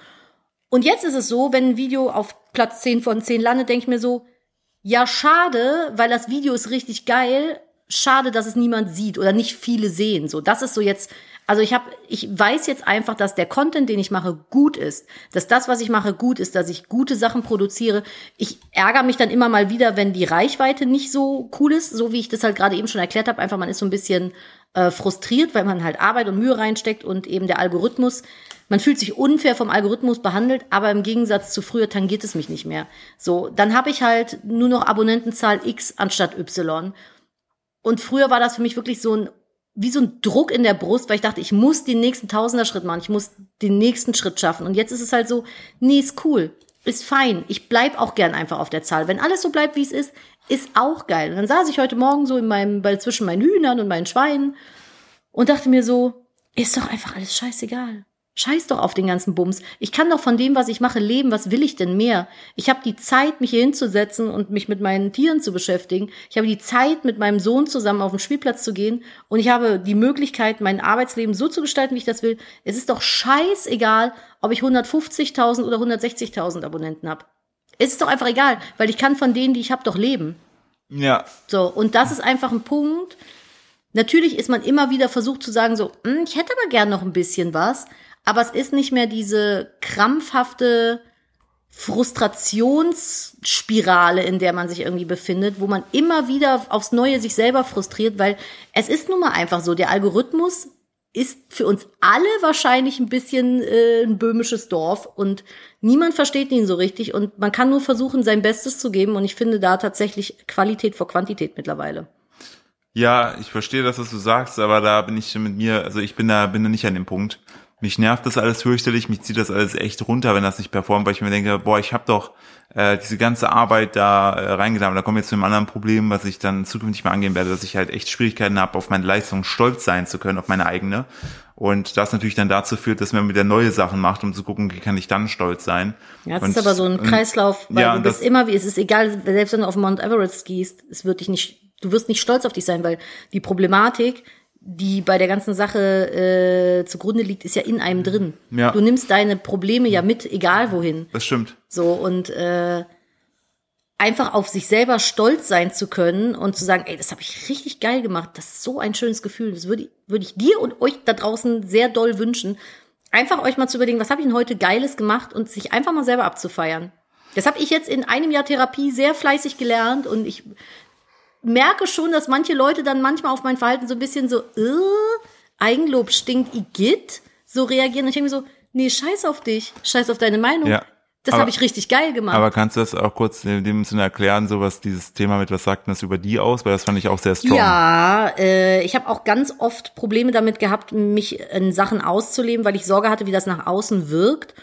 Und jetzt ist es so, wenn ein Video auf Platz 10 von 10 landet, denke ich mir so, ja, schade, weil das Video ist richtig geil. Schade, dass es niemand sieht oder nicht viele sehen. So, das ist so jetzt. Also ich habe, ich weiß jetzt einfach, dass der Content, den ich mache, gut ist, dass das, was ich mache, gut ist, dass ich gute Sachen produziere. Ich ärgere mich dann immer mal wieder, wenn die Reichweite nicht so cool ist, so wie ich das halt gerade eben schon erklärt habe. Einfach, man ist so ein bisschen äh, frustriert, weil man halt Arbeit und Mühe reinsteckt und eben der Algorithmus. Man fühlt sich unfair vom Algorithmus behandelt, aber im Gegensatz zu früher tangiert es mich nicht mehr. So, dann habe ich halt nur noch Abonnentenzahl X anstatt Y. Und früher war das für mich wirklich so ein, wie so ein Druck in der Brust, weil ich dachte, ich muss den nächsten Tausender-Schritt machen, ich muss den nächsten Schritt schaffen. Und jetzt ist es halt so, nee, ist cool, ist fein. Ich bleib auch gern einfach auf der Zahl. Wenn alles so bleibt, wie es ist, ist auch geil. Und dann saß ich heute Morgen so in meinem, bei, zwischen meinen Hühnern und meinen Schweinen und dachte mir so, ist doch einfach alles scheißegal. Scheiß doch auf den ganzen Bums. Ich kann doch von dem, was ich mache, leben. Was will ich denn mehr? Ich habe die Zeit, mich hier hinzusetzen und mich mit meinen Tieren zu beschäftigen. Ich habe die Zeit, mit meinem Sohn zusammen auf den Spielplatz zu gehen. Und ich habe die Möglichkeit, mein Arbeitsleben so zu gestalten, wie ich das will. Es ist doch scheißegal, ob ich 150.000 oder 160.000 Abonnenten habe. Es ist doch einfach egal, weil ich kann von denen, die ich habe, doch leben. Ja, So, und das ist einfach ein Punkt. Natürlich ist man immer wieder versucht zu sagen, so, "Hm, ich hätte aber gern noch ein bisschen was, aber es ist nicht mehr diese krampfhafte Frustrationsspirale, in der man sich irgendwie befindet, wo man immer wieder aufs Neue sich selber frustriert, weil es ist nun mal einfach so, der Algorithmus ist für uns alle wahrscheinlich ein bisschen äh, ein böhmisches Dorf und niemand versteht ihn so richtig und man kann nur versuchen, sein Bestes zu geben und ich finde da tatsächlich Qualität vor Quantität mittlerweile. Ja, ich verstehe das, was du sagst, aber da bin ich mit mir, also ich bin da, bin da nicht an dem Punkt. Mich nervt das alles fürchterlich, mich zieht das alles echt runter, wenn das nicht performt, weil ich mir denke, boah, ich habe doch äh, diese ganze Arbeit da äh, reingetan. Da kommen wir jetzt zu einem anderen Problem, was ich dann zukünftig mal angehen werde, dass ich halt echt Schwierigkeiten habe, auf meine Leistung stolz sein zu können, auf meine eigene. Und das natürlich dann dazu führt, dass man wieder neue Sachen macht, um zu gucken, wie kann ich dann stolz sein. Ja, es und, ist aber so ein und- Kreislauf, weil ja, du bist das- immer wie, es ist egal, selbst wenn du auf Mount Everest gehst, es wird dich nicht, du wirst nicht stolz auf dich sein, weil die Problematik, die bei der ganzen Sache äh, zugrunde liegt, ist ja in einem drin. Ja. Du nimmst deine Probleme ja mit, egal wohin. Das stimmt. So und äh, einfach auf sich selber stolz sein zu können und zu sagen, ey, das habe ich richtig geil gemacht, das ist so ein schönes Gefühl. Das würde, würde ich dir und euch da draußen sehr doll wünschen. Einfach euch mal zu überlegen, was habe ich denn heute Geiles gemacht und sich einfach mal selber abzufeiern. Das habe ich jetzt in einem Jahr Therapie sehr fleißig gelernt und ich merke schon, dass manche Leute dann manchmal auf mein Verhalten so ein bisschen so, äh, Eigenlob stinkt, Igitt, so reagieren. Und ich denke mir so, nee, scheiß auf dich, scheiß auf deine Meinung. Ja. Das habe ich richtig geil gemacht. Aber kannst du das auch kurz in dem Sinne erklären, so was dieses Thema mit, was sagt denn das über die aus? Weil das fand ich auch sehr strong. Ja, äh, ich habe auch ganz oft Probleme damit gehabt, mich in Sachen auszuleben, weil ich Sorge hatte, wie das nach außen wirkt.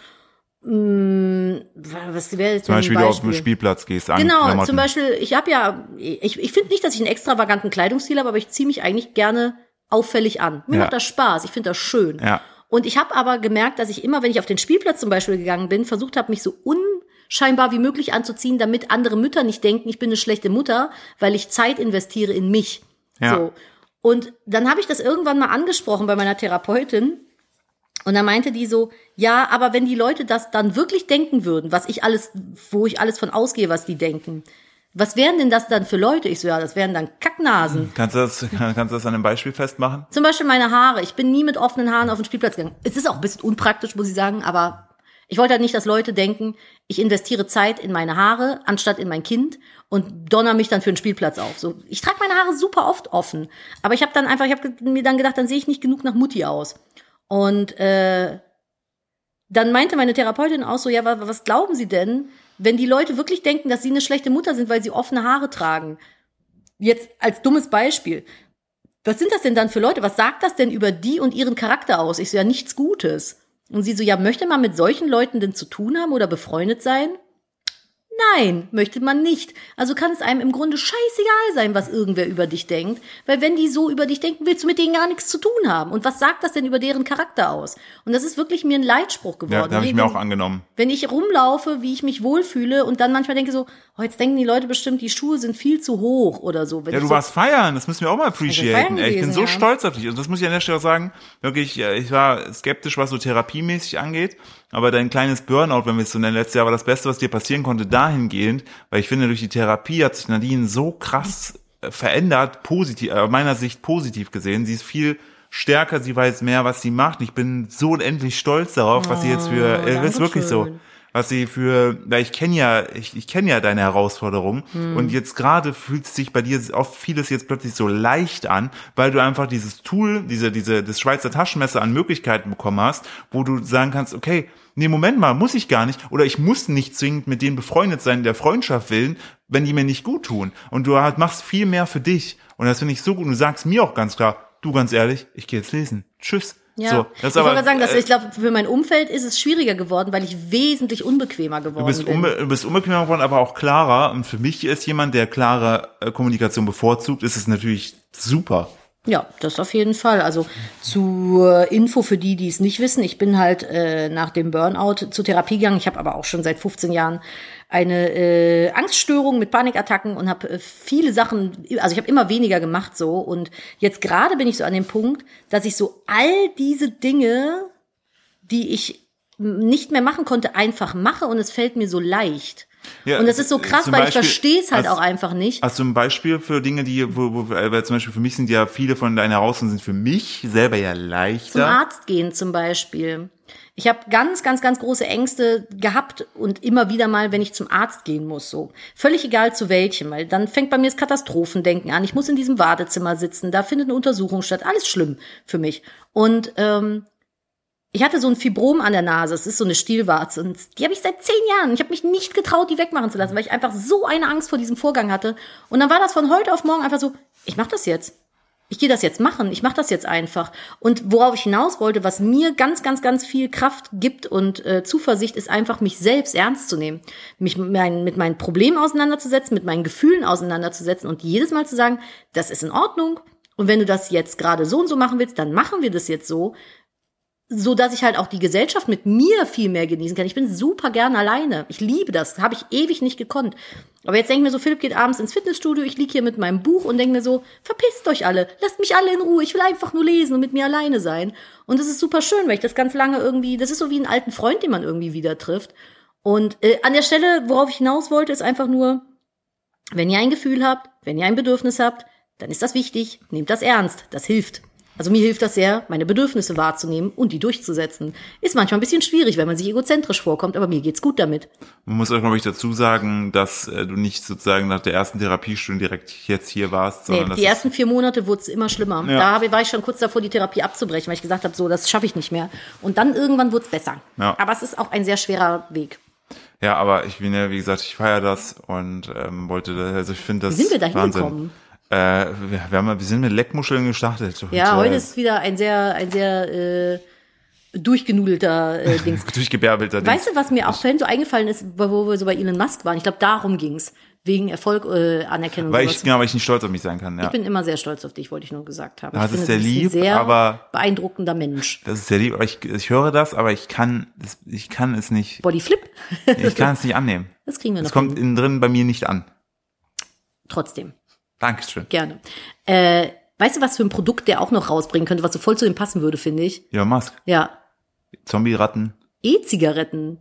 Was wäre jetzt Zum ein Beispiel, du auf den Spielplatz gehst. an Genau, Klamotten. zum Beispiel, ich habe ja, ich, ich finde nicht, dass ich einen extravaganten Kleidungsstil habe, aber ich ziehe mich eigentlich gerne auffällig an. Mir Ja. macht das Spaß, ich finde das schön. Ja. Und ich habe aber gemerkt, dass ich immer, wenn ich auf den Spielplatz zum Beispiel gegangen bin, versucht habe, mich so unscheinbar wie möglich anzuziehen, damit andere Mütter nicht denken, ich bin eine schlechte Mutter, weil ich Zeit investiere in mich. Ja. So. Und dann habe ich das irgendwann mal angesprochen bei meiner Therapeutin. Und dann meinte die so, ja, aber wenn die Leute das dann wirklich denken würden, was ich alles, wo ich alles von ausgehe, was die denken, was wären denn das dann für Leute? Ich so, ja, das wären dann Kacknasen. Kannst du das, kannst du das an einem Beispiel festmachen? Zum Beispiel meine Haare. Ich bin nie mit offenen Haaren auf den Spielplatz gegangen. Es ist auch ein bisschen unpraktisch, muss ich sagen, aber ich wollte halt nicht, dass Leute denken, ich investiere Zeit in meine Haare anstatt in mein Kind und donner mich dann für den Spielplatz auf. So, ich trage meine Haare super oft offen, aber ich habe dann einfach, ich habe mir dann gedacht, dann sehe ich nicht genug nach Mutti aus. Und äh, dann meinte meine Therapeutin auch so, ja, wa- was glauben Sie denn, wenn die Leute wirklich denken, dass sie eine schlechte Mutter sind, weil sie offene Haare tragen? Jetzt als dummes Beispiel. Was sind das denn dann für Leute? Was sagt das denn über die und ihren Charakter aus? Ich so, ja, nichts Gutes. Und sie so, ja, möchte man mit solchen Leuten denn zu tun haben oder befreundet sein? Nein, möchte man nicht. Also kann es einem im Grunde scheißegal sein, was irgendwer über dich denkt. Weil wenn die so über dich denken, willst du mit denen gar nichts zu tun haben. Und was sagt das denn über deren Charakter aus? Und das ist wirklich mir ein Leitspruch geworden. Ja, da habe ich mir auch angenommen. wenn ich rumlaufe, wie ich mich wohlfühle und dann manchmal denke so, oh, jetzt denken die Leute bestimmt, die Schuhe sind viel zu hoch oder so. Wenn Ja, ich du so, warst feiern, das müssen wir auch mal appreciaten. Ey, ich bin so ja. stolz auf dich. Und das muss ich an der Stelle auch sagen. Wirklich, äh, ich war skeptisch, was so therapiemäßig angeht. Aber dein kleines Burnout, wenn wir es so nennen, letztes Jahr war das Beste, was dir passieren konnte, dahingehend, weil ich finde, durch die Therapie hat sich Nadine so krass äh, verändert, positiv, äh, aus meiner Sicht positiv gesehen. Sie ist viel stärker, sie weiß mehr, was sie macht. Ich bin so unendlich stolz darauf, was sie jetzt für, äh, das ist wirklich so Dankeschön. Was sie für, weil ich kenne ja, ich, ich kenne ja deine Herausforderungen. Hm. und jetzt gerade fühlt es sich bei dir auch vieles jetzt plötzlich so leicht an, weil du einfach dieses Tool, diese, diese, das Schweizer Taschenmesser an Möglichkeiten bekommen hast, wo du sagen kannst, okay, nee, Moment mal, muss ich gar nicht. Oder ich muss nicht zwingend mit denen befreundet sein, der Freundschaft willen, wenn die mir nicht gut tun. Und du halt machst viel mehr für dich. Und das finde ich so gut. Und du sagst mir auch ganz klar, du ganz ehrlich, ich gehe jetzt lesen, tschüss. Ja. So, ich das ist wollte sagen, dass äh, ich glaube, für mein Umfeld ist es schwieriger geworden, weil ich wesentlich unbequemer geworden Du bist, bin. unbe du bist unbequemer geworden, aber auch klarer. Und für mich ist jemand, der klare äh, Kommunikation bevorzugt, ist es natürlich super. Ja, das auf jeden Fall. Also zur Info für die, die es nicht wissen, ich bin halt äh, nach dem Burnout zur Therapie gegangen. Ich habe aber auch schon seit 15 Jahren eine äh, Angststörung mit Panikattacken und habe äh, viele Sachen, also ich habe immer weniger gemacht so. Und jetzt gerade bin ich so an dem Punkt, dass ich so all diese Dinge, die ich nicht mehr machen konnte, einfach mache und es fällt mir so leicht. Ja, und das ist so krass, zum weil ich Beispiel- verstehe es halt hast- auch einfach nicht. Hast du ein Beispiel für Dinge, die, wo, wo, weil zum Beispiel für mich sind ja viele von deinen Herausforderungen sind für mich selber ja Zum leichter. Arzt gehen zum Beispiel. Ich habe ganz, ganz, ganz große Ängste gehabt und immer wieder mal, wenn ich zum Arzt gehen muss, so. Völlig egal zu welchem, weil dann fängt bei mir das Katastrophendenken an. Ich muss in diesem Wartezimmer sitzen, da findet eine Untersuchung statt. Alles schlimm für mich. Und ähm, ich hatte so ein Fibrom an der Nase, es ist so eine Stielwarze und die habe ich seit zehn Jahren. Ich habe mich nicht getraut, die wegmachen zu lassen, weil ich einfach so eine Angst vor diesem Vorgang hatte. Und dann war das von heute auf morgen einfach so, ich mache das jetzt. Ich gehe das jetzt machen, ich mache das jetzt einfach. Und worauf ich hinaus wollte, was mir ganz, ganz, ganz viel Kraft gibt und äh, Zuversicht, ist einfach, mich selbst ernst zu nehmen. Mich meinen, mit meinen Problemen auseinanderzusetzen, mit meinen Gefühlen auseinanderzusetzen und jedes Mal zu sagen, das ist in Ordnung. Und wenn du das jetzt gerade so und so machen willst, dann machen wir das jetzt so so dass ich halt auch die Gesellschaft mit mir viel mehr genießen kann. Ich bin super gern alleine. Ich liebe das. Habe ich ewig nicht gekonnt. Aber jetzt denke ich mir so, Philipp geht abends ins Fitnessstudio, ich lieg hier mit meinem Buch und denke mir so, verpisst euch alle, lasst mich alle in Ruhe, ich will einfach nur lesen und mit mir alleine sein. Und das ist super schön, weil ich das ganz lange irgendwie, das ist so wie einen alten Freund, den man irgendwie wieder trifft. Und äh, an der Stelle, worauf ich hinaus wollte, ist einfach nur, wenn ihr ein Gefühl habt, wenn ihr ein Bedürfnis habt, dann ist das wichtig, nehmt das ernst, das hilft. Also mir hilft das sehr, meine Bedürfnisse wahrzunehmen und die durchzusetzen. Ist manchmal ein bisschen schwierig, wenn man sich egozentrisch vorkommt, aber mir geht's gut damit. Man muss auch, glaube ich, dazu sagen, dass äh, du nicht sozusagen nach der ersten Therapiestunde direkt jetzt hier warst, Nee, sondern dass die ersten vier Monate wurde es immer schlimmer. Ja. Da war ich schon kurz davor, die Therapie abzubrechen, weil ich gesagt habe, so, das schaffe ich nicht mehr. Und dann irgendwann wurde es besser. Ja. Aber es ist auch ein sehr schwerer Weg. Ja, aber ich bin ja, wie gesagt, ich feiere das und ähm, wollte, also ich finde das Wie sind wir da Wahnsinn. hingekommen? Äh, wir, wir, haben, wir sind mit Leckmuscheln gestartet. Ja, heute äh, ist wieder ein sehr, ein sehr äh, durchgenudelter äh, Dings. Durchgebärbelter Weißt du, was mir auch vorhin so eingefallen ist, wo wir so bei Elon Musk waren? Ich glaube, darum ging's Wegen Erfolg, äh, Anerkennung. Weil sowas. ich, genau, weil ich nicht stolz auf mich sein kann, ja. Ich bin immer sehr stolz auf dich, wollte ich nur gesagt haben. Das ich ist finde, sehr bist ein lieb, sehr aber- beeindruckender Mensch. Das ist sehr lieb, aber ich, ich höre das, aber ich kann, es- ich kann es nicht, Bodyflip? ich kann es nicht annehmen. Das kriegen wir noch Es kommt innen drin bei mir nicht an. Trotzdem. Dankeschön. Gerne. Äh, weißt du, was für ein Produkt der auch noch rausbringen könnte, was so voll zu dem passen würde, finde ich? Ja, Musk. Ja. Zombie-Ratten. E-Zigaretten.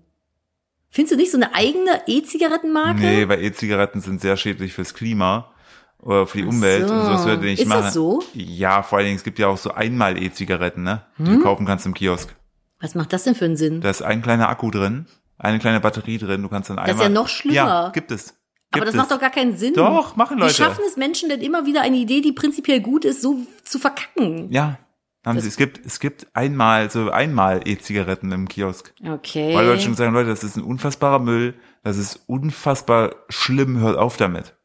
Findest du nicht so eine eigene E-Zigarettenmarke? Nee, weil E-Zigaretten sind sehr schädlich fürs Klima oder für die Umwelt so. und sowas würde ich Ist machen. das so? Ja, vor allen Dingen, es gibt ja auch so einmal E-Zigaretten, ne? Die Hm? du kaufen kannst im Kiosk. Was macht das denn für einen Sinn? Da ist ein kleiner Akku drin, eine kleine Batterie drin, du kannst dann einmal. ist ja noch schlimmer. Ja, gibt es. Aber das es. macht doch gar keinen Sinn. Doch, machen Wie Leute. schaffen es Menschen denn immer wieder eine Idee, die prinzipiell gut ist, so zu verkacken? Ja. Haben Das- sie, es gibt, es gibt einmal, so einmal E-Zigaretten im Kiosk. Okay. Weil Leute schon sagen, Leute, das ist ein unfassbarer Müll, das ist unfassbar schlimm, hört auf damit.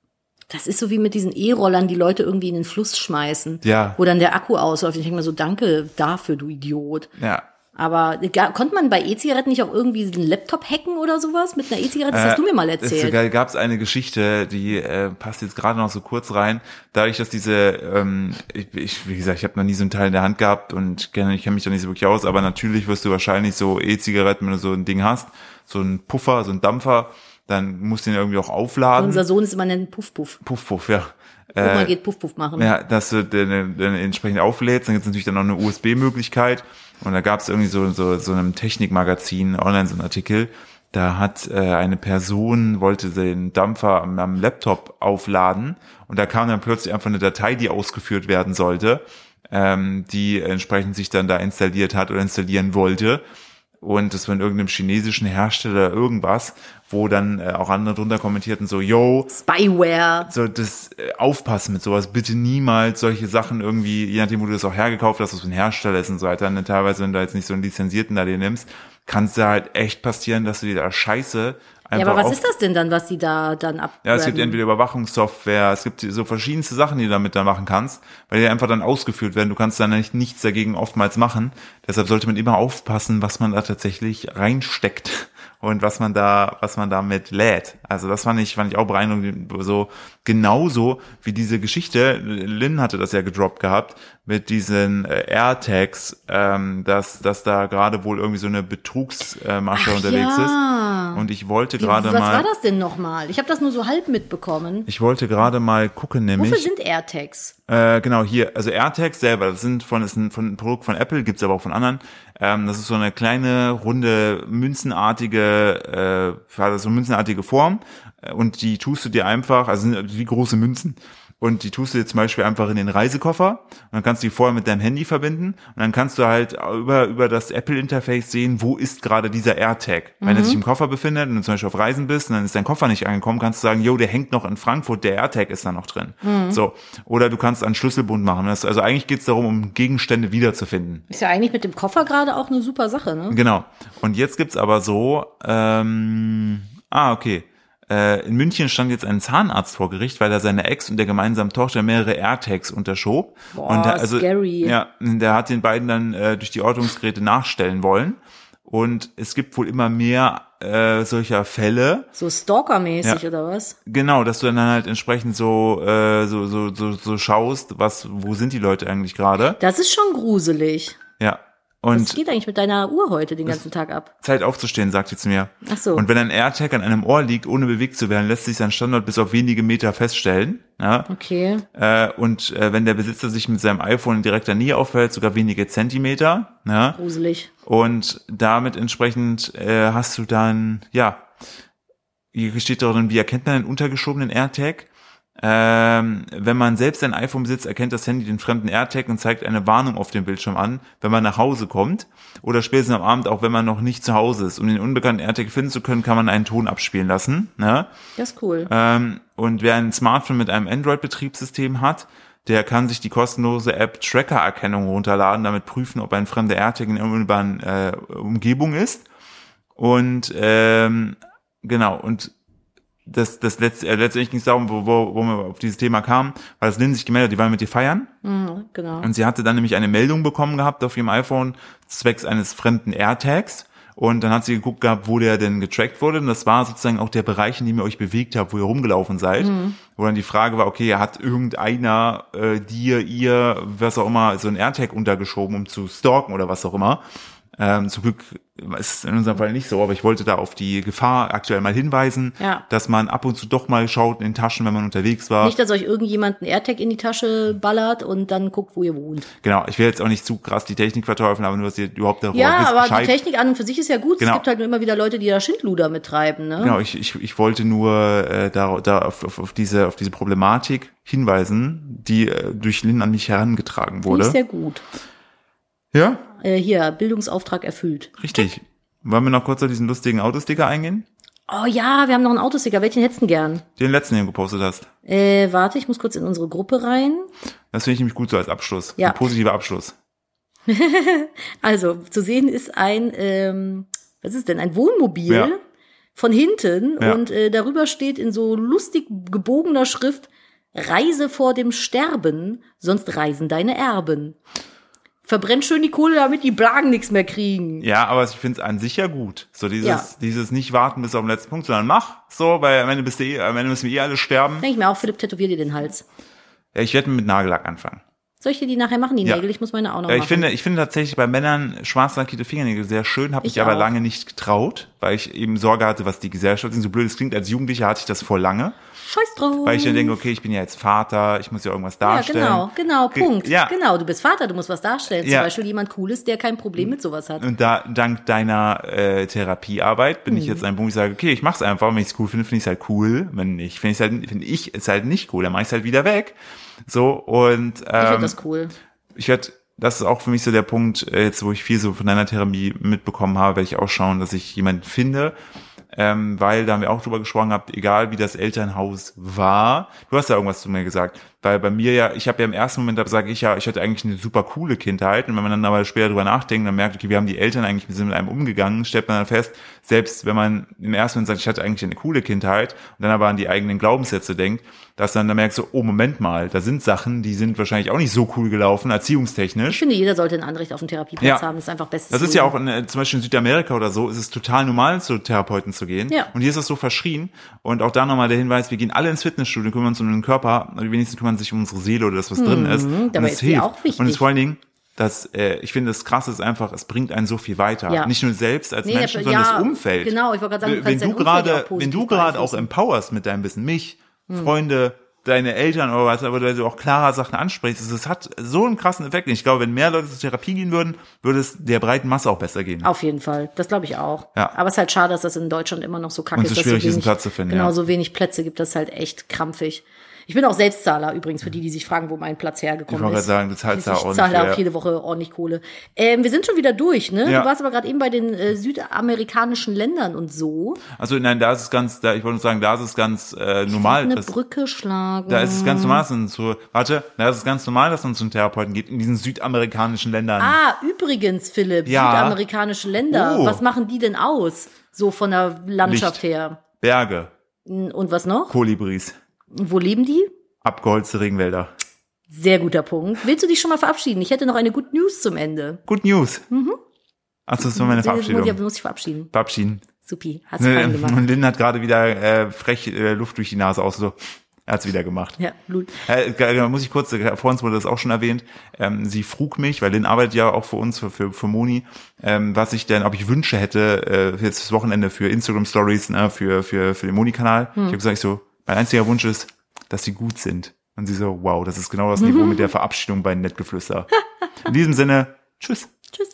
Das ist so wie mit diesen E-Rollern, die Leute irgendwie in den Fluss schmeißen. Ja. Wo dann der Akku ausläuft. Ich denke mir so, danke dafür, du Idiot. Ja. Aber konnte man bei E-Zigaretten nicht auch irgendwie einen Laptop hacken oder sowas mit einer E-Zigarette? Das hast du mir mal Es erzählt. sogar gab es eine Geschichte, die äh, passt jetzt gerade noch so kurz rein. Dadurch, dass diese, ähm, ich, ich, wie gesagt, ich habe noch nie so ein Teil in der Hand gehabt und kenne, ich kenne mich da nicht so wirklich aus, aber natürlich wirst du wahrscheinlich so E-Zigaretten, wenn du so ein Ding hast, so ein Puffer, so ein Dampfer, dann musst du den irgendwie auch aufladen. Unser Sohn ist immer nennt Puff Puff. Puff, Puff, ja. Oma Äh, geht Puff Puff machen. ja, dass du den, den entsprechend auflädst, dann gibt es natürlich dann noch eine USB-Möglichkeit. Und da gab es irgendwie so, so, so einem Technikmagazin online so einen Artikel. Da hat äh, eine Person, wollte den Dampfer am, am Laptop aufladen und da kam dann plötzlich einfach eine Datei, die ausgeführt werden sollte, ähm, die entsprechend sich dann da installiert hat oder installieren wollte. Und das war in irgendeinem chinesischen Hersteller irgendwas, wo dann äh, auch andere drunter kommentierten so, yo, Spyware. so das äh, aufpassen mit sowas, bitte niemals solche Sachen irgendwie, je nachdem, wo du das auch hergekauft hast, was für ein Hersteller ist und so weiter, ne, teilweise, wenn du jetzt nicht so einen lizenzierten da dir nimmst, kann es da halt echt passieren, dass du dir da Scheiße Ja, aber was ist das denn dann, was die da dann ab? ja, es gibt entweder Überwachungssoftware, es gibt so verschiedenste Sachen, die du damit dann machen kannst, weil die einfach dann ausgeführt werden. Du kannst dann nicht nichts dagegen oftmals machen. Deshalb sollte man immer aufpassen, was man da tatsächlich reinsteckt und was man da, was man damit lädt. Also das fand ich, fand ich auch beeindruckend. So genauso wie diese Geschichte. Lynn hatte das ja gedroppt gehabt mit diesen äh, AirTags, ähm, dass, dass da gerade wohl irgendwie so eine Betrugsmasche Ach unterwegs ja. ist. Und ich wollte gerade was mal. war das denn nochmal? Ich habe das nur so halb mitbekommen. Ich wollte gerade mal gucken, nämlich. Wofür sind AirTags? Äh, genau, hier, also AirTags selber, das sind von, ist ein, von ein Produkt von Apple, gibt's aber auch von anderen. Ähm, das ist so eine kleine, runde, münzenartige, äh, so münzenartige Form. Äh, Und die tust du dir einfach, also sind wie große Münzen. Und die tust du dir zum Beispiel einfach in den Reisekoffer. Und dann kannst du die vorher mit deinem Handy verbinden. Und dann kannst du halt über, über das Apple-Interface sehen, wo ist gerade dieser AirTag. Wenn er sich im Koffer befindet und du zum Beispiel auf Reisen bist und dann ist dein Koffer nicht angekommen, kannst du sagen, yo, der hängt noch in Frankfurt, der AirTag ist da noch drin. So. Oder du kannst einen Schlüsselbund machen. Das, also eigentlich geht's darum, um Gegenstände wiederzufinden. Ist ja eigentlich mit dem Koffer gerade auch eine super Sache, ne? Genau. Und jetzt gibt's aber so, ähm, ah, okay. Äh, in München stand jetzt ein Zahnarzt vor Gericht, weil er seine Ex und der gemeinsamen Tochter mehrere AirTags unterschob. Boah, und der, also, scary. Ja, der hat den beiden dann äh, durch die Ortungsgeräte nachstellen wollen. Und es gibt wohl immer mehr äh, solcher Fälle. So Stalker-mäßig Ja. oder was? Genau, dass du dann halt entsprechend so, äh, so, so, so, so schaust, was, wo sind die Leute eigentlich gerade? Das ist schon gruselig. Ja. Was Und geht eigentlich mit deiner Uhr heute den ganzen Tag ab? Zeit aufzustehen, sagt sie zu mir. Ach so. Und wenn ein AirTag an einem Ohr liegt, ohne bewegt zu werden, lässt sich sein Standort bis auf wenige Meter feststellen. Ja? Okay. Äh, und äh, wenn der Besitzer sich mit seinem iPhone in direkter Nähe aufhält, sogar wenige Zentimeter. Ja? Gruselig. Und damit entsprechend äh, hast du dann, ja, hier steht drin, wie erkennt man einen untergeschobenen AirTag? Ähm, wenn man selbst ein iPhone besitzt, erkennt das Handy den fremden AirTag und zeigt eine Warnung auf dem Bildschirm an, wenn man nach Hause kommt. Oder spätestens am Abend, auch wenn man noch nicht zu Hause ist. Um den unbekannten AirTag finden zu können, kann man einen Ton abspielen lassen. Ne? Das ist cool. Ähm, und wer ein Smartphone mit einem Android-Betriebssystem hat, der kann sich die kostenlose App Tracker-Erkennung runterladen, damit prüfen, ob ein fremder AirTag in der unmittelbaren äh, Umgebung ist. Und ähm, genau, und das, das letzt, äh, letztendlich ging es darum, wo, wo, wo wir auf dieses Thema kamen, weil das Lynn sich gemeldet hat, die waren mit dir feiern. Mhm, genau. Und sie hatte dann nämlich eine Meldung bekommen gehabt auf ihrem iPhone zwecks eines fremden AirTags. Und dann hat sie geguckt gehabt, wo der denn getrackt wurde. Und das war sozusagen auch der Bereich, in dem ihr euch bewegt habt, wo ihr rumgelaufen seid. Wo dann die Frage war, okay, hat irgendeiner äh, dir, ihr, was auch immer, so ein AirTag untergeschoben, um zu stalken oder was auch immer. Ähm, zum Glück ist es in unserem Fall nicht so, aber ich wollte da auf die Gefahr aktuell mal hinweisen, Ja. dass man ab und zu doch mal schaut in den Taschen, wenn man unterwegs war. Nicht, dass euch irgendjemand einen AirTag in die Tasche ballert und dann guckt, wo ihr wohnt. Genau, ich will jetzt auch nicht zu krass die Technik verteufeln, aber nur, dass ihr überhaupt darüber Ja, wisst aber Bescheid. die Technik an und für sich ist ja gut. Genau. Es gibt halt nur immer wieder Leute, die da Schindluder mittreiben, ne? Genau, ich, ich, ich wollte nur äh, da, da auf, auf, auf, diese, auf diese Problematik hinweisen, die äh, durch Lynn an mich herangetragen Finde ich wurde. sehr gut. Ja, Äh, hier, Bildungsauftrag erfüllt. richtig. Wollen wir noch kurz auf diesen lustigen Autosticker eingehen, Oh ja, wir haben noch einen Autosticker. Welchen hättest du gern? den letzten, den du gepostet hast? Äh, warte, ich muss kurz in unsere Gruppe rein. Das finde ich nämlich gut so als Abschluss. Ja. Ein positiver Abschluss. Also, zu sehen ist ein, ähm, was ist denn, ein Wohnmobil Ja. von hinten Ja. und äh, darüber steht in so lustig gebogener Schrift, Reise vor dem Sterben, sonst reisen deine Erben. Verbrennt schön die Kohle, damit die Blagen nichts mehr kriegen. Ja, aber ich finde es an sich ja gut. So dieses, Ja. dieses nicht warten bis auf den letzten Punkt, sondern mach so, weil am Ende bist du eh, am Ende müssen wir eh alle sterben. Denke ich mir auch, Philipp, tätowier dir den Hals. Ja, ich werde mit Nagellack anfangen. Soll ich dir die nachher machen, die Ja. Nägel? Ich muss meine auch noch Ja, ich machen. finde, ich finde tatsächlich bei Männern schwarz lackierte Fingernägel sehr schön, habe Ich ich aber auch. lange nicht getraut, weil ich eben Sorge hatte, was die Gesellschaft. So blöd es klingt, als Jugendlicher hatte ich das vor lange, Scheiß drauf. weil ich dann denke, okay, ich bin ja jetzt Vater, ich muss ja irgendwas ja, darstellen. genau, genau, Ge- Punkt. Ja. Genau, du bist Vater, du musst was darstellen. Zum Ja. Beispiel jemand Cooles, der kein Problem mit sowas hat. Und da, dank deiner äh, Therapiearbeit bin Mhm. ich jetzt an einem Punkt, wo ich sage, okay, ich mach's einfach, wenn ich es cool finde, finde ich es halt cool. Wenn nicht, finde ich halt, finde ich es halt nicht cool, dann mache ich es halt wieder weg. So, und Ich ähm, finde das cool. ich werde, das ist auch für mich so der Punkt, äh, jetzt wo ich viel so von deiner Therapie mitbekommen habe, werde ich auch schauen, dass ich jemanden finde, ähm, weil da haben wir auch drüber gesprochen gehabt, egal wie das Elternhaus war. Du hast ja irgendwas zu mir gesagt, weil bei mir ja, ich habe ja im ersten Moment, da sage ich ja, ich hatte eigentlich eine super coole Kindheit und wenn man dann aber später drüber nachdenkt, dann merkt, okay, wie haben die Eltern eigentlich mit einem umgegangen, stellt man dann fest, selbst wenn man im ersten Moment sagt, ich hatte eigentlich eine coole Kindheit und dann aber an die eigenen Glaubenssätze denkt, dass dann da merkst du, oh Moment mal, da sind Sachen, die sind wahrscheinlich auch nicht so cool gelaufen, erziehungstechnisch. Ich finde, jeder sollte ein Anrecht auf einen Therapieplatz Ja. haben. Das ist einfach bestes Das ist ja auch in, äh, zum Beispiel in Südamerika oder so, ist es total normal, zu Therapeuten zu gehen. Ja. Und hier ist das so verschrien. Und auch da nochmal der Hinweis, wir gehen alle ins Fitnessstudio, kümmern uns um den Körper, aber die wenigsten kümmern sich um unsere Seele oder das, was drin ist. Und Mhm. es hilft. auch wichtig. Und es vor allen Dingen, das, äh, ich finde, das Krasse ist einfach, es bringt einen so viel weiter. Ja. Nicht nur selbst als Nee, Menschen, sondern ja, das Umfeld. genau, ich wollte gerade sagen, du wenn du gerade, wenn du gerade auch. Hm. empowerst mit deinem Wissen, mich, Freunde, deine Eltern oder was, aber du auch klarer Sachen ansprichst, es es hat so einen krassen Effekt. Und Ich glaube, wenn mehr Leute zur Therapie gehen würden, würde es der breiten Masse auch besser gehen. Auf jeden Fall. Das glaube ich auch. Ja. Aber es ist halt schade, dass das in Deutschland immer noch so kacke Und so ist. dass schwierig ist, einen wenig, Platz zu finden, Genau, ja. so wenig Plätze gibt, das ist halt echt krampfig. Ich bin auch Selbstzahler übrigens, für die, die sich fragen, wo mein Platz hergekommen Ich wollte ist. gerade sagen, du zahlst da ich ordentlich, zahle auch ja. jede Woche ordentlich Kohle. Ähm, wir sind schon wieder durch, ne? Ja. Du warst aber gerade eben bei den äh, südamerikanischen Ländern und so. Also nein, da ist es ganz, da, ich wollte nur sagen, da ist es ganz äh, normal. Eine dass- Brücke schlagen. da ist es ganz normal, dass man zu, warte, da ist es ganz normal, dass man zum Therapeuten geht in diesen südamerikanischen Ländern. Ah, übrigens, Philipp, Ja. südamerikanische Länder. Oh. Was machen die denn aus? So von der Landschaft Licht. her. Berge, Und was noch? Kolibris, Wo leben die? abgeholzte Regenwälder. Sehr guter Punkt. Willst du dich schon mal verabschieden? Ich hätte noch eine Good News zum Ende. Good News. Mhm. Achso, das war meine Ja, Verabschiedung. muss ich verabschieden. Verabschieden. Supi, hast du fein gemacht. Und Lynn hat gerade wieder äh, frech äh, Luft durch die Nase aus. So, er hat's wieder gemacht. Ja, Blut. Äh, äh, muss ich kurz, äh, vor uns wurde das auch schon erwähnt, ähm, sie frug mich, weil Lynn arbeitet ja auch für uns, für, für, für Moni, ähm, was ich denn, ob ich Wünsche hätte, äh, jetzt das Wochenende für Instagram Stories, ne, für, für, für den Moni-Kanal. Ich habe gesagt, ich so, mein einziger Wunsch ist, dass sie gut sind. Und sie so, wow, das ist genau das Niveau mit der Verabschiedung bei Nettgeflüster. In diesem Sinne, tschüss. Tschüss.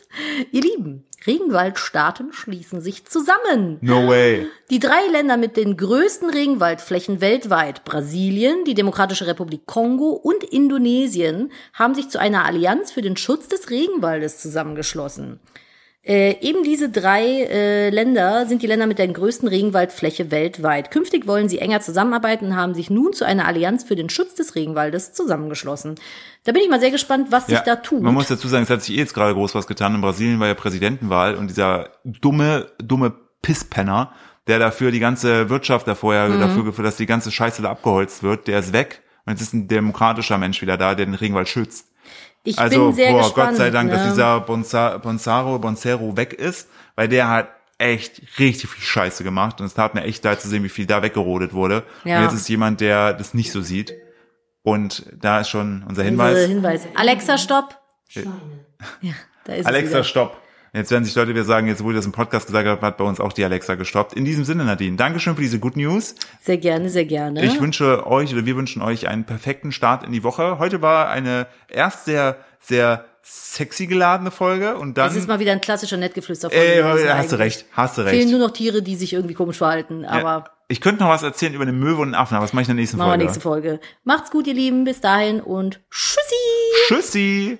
Ihr Lieben, Regenwaldstaaten schließen sich zusammen. No way. Die drei Länder mit den größten Regenwaldflächen weltweit, Brasilien, die Demokratische Republik Kongo und Indonesien, haben sich zu einer Allianz für den Schutz des Regenwaldes zusammengeschlossen. Äh, eben diese drei äh, Länder sind die Länder mit der größten Regenwaldfläche weltweit. Künftig wollen sie enger zusammenarbeiten und haben sich nun zu einer Allianz für den Schutz des Regenwaldes zusammengeschlossen. Da bin ich mal sehr gespannt, was sich da tut. Man muss dazu sagen, es hat sich eh jetzt gerade groß was getan. In Brasilien war ja Präsidentenwahl und dieser dumme, dumme Pisspenner, der dafür die ganze Wirtschaft da vorher Mhm. dafür geführt, dass die ganze Scheiße da abgeholzt wird, der ist weg. Und jetzt ist ein demokratischer Mensch wieder da, der den Regenwald schützt. Ich Also, bin sehr boah, gespannt. Gott sei Dank, ne? dass dieser Bonsa Bonsaro, Bonsero weg ist, weil der hat echt richtig viel Scheiße gemacht und es tat mir echt leid zu sehen, wie viel da weggerodet wurde. Ja. Und jetzt ist jemand, der das nicht so sieht. Und da ist schon unser Hinweis. Hinweis. Alexa, stopp. Ja, da ist Alexa, stopp. Jetzt werden sich Leute wieder sagen, jetzt wo ich das im Podcast gesagt habe, hat bei uns auch die Alexa gestoppt. In diesem Sinne, Nadine, Dankeschön für diese Good News. Sehr gerne, sehr gerne. Ich wünsche euch oder wir wünschen euch einen perfekten Start in die Woche. Heute war eine erst sehr, sehr sexy geladene Folge und dann. es ist mal wieder ein klassischer Nettgeflüster. Ey, hast du recht, hast du Fehlen recht. nur noch Tiere, die sich irgendwie komisch verhalten, aber Ja. Ich könnte noch was erzählen über den Möwe und den Affen, aber das mache ich in der nächsten machen wir Folge. nächste Folge. Macht's gut, ihr Lieben. Bis dahin und tschüssi. Tschüssi!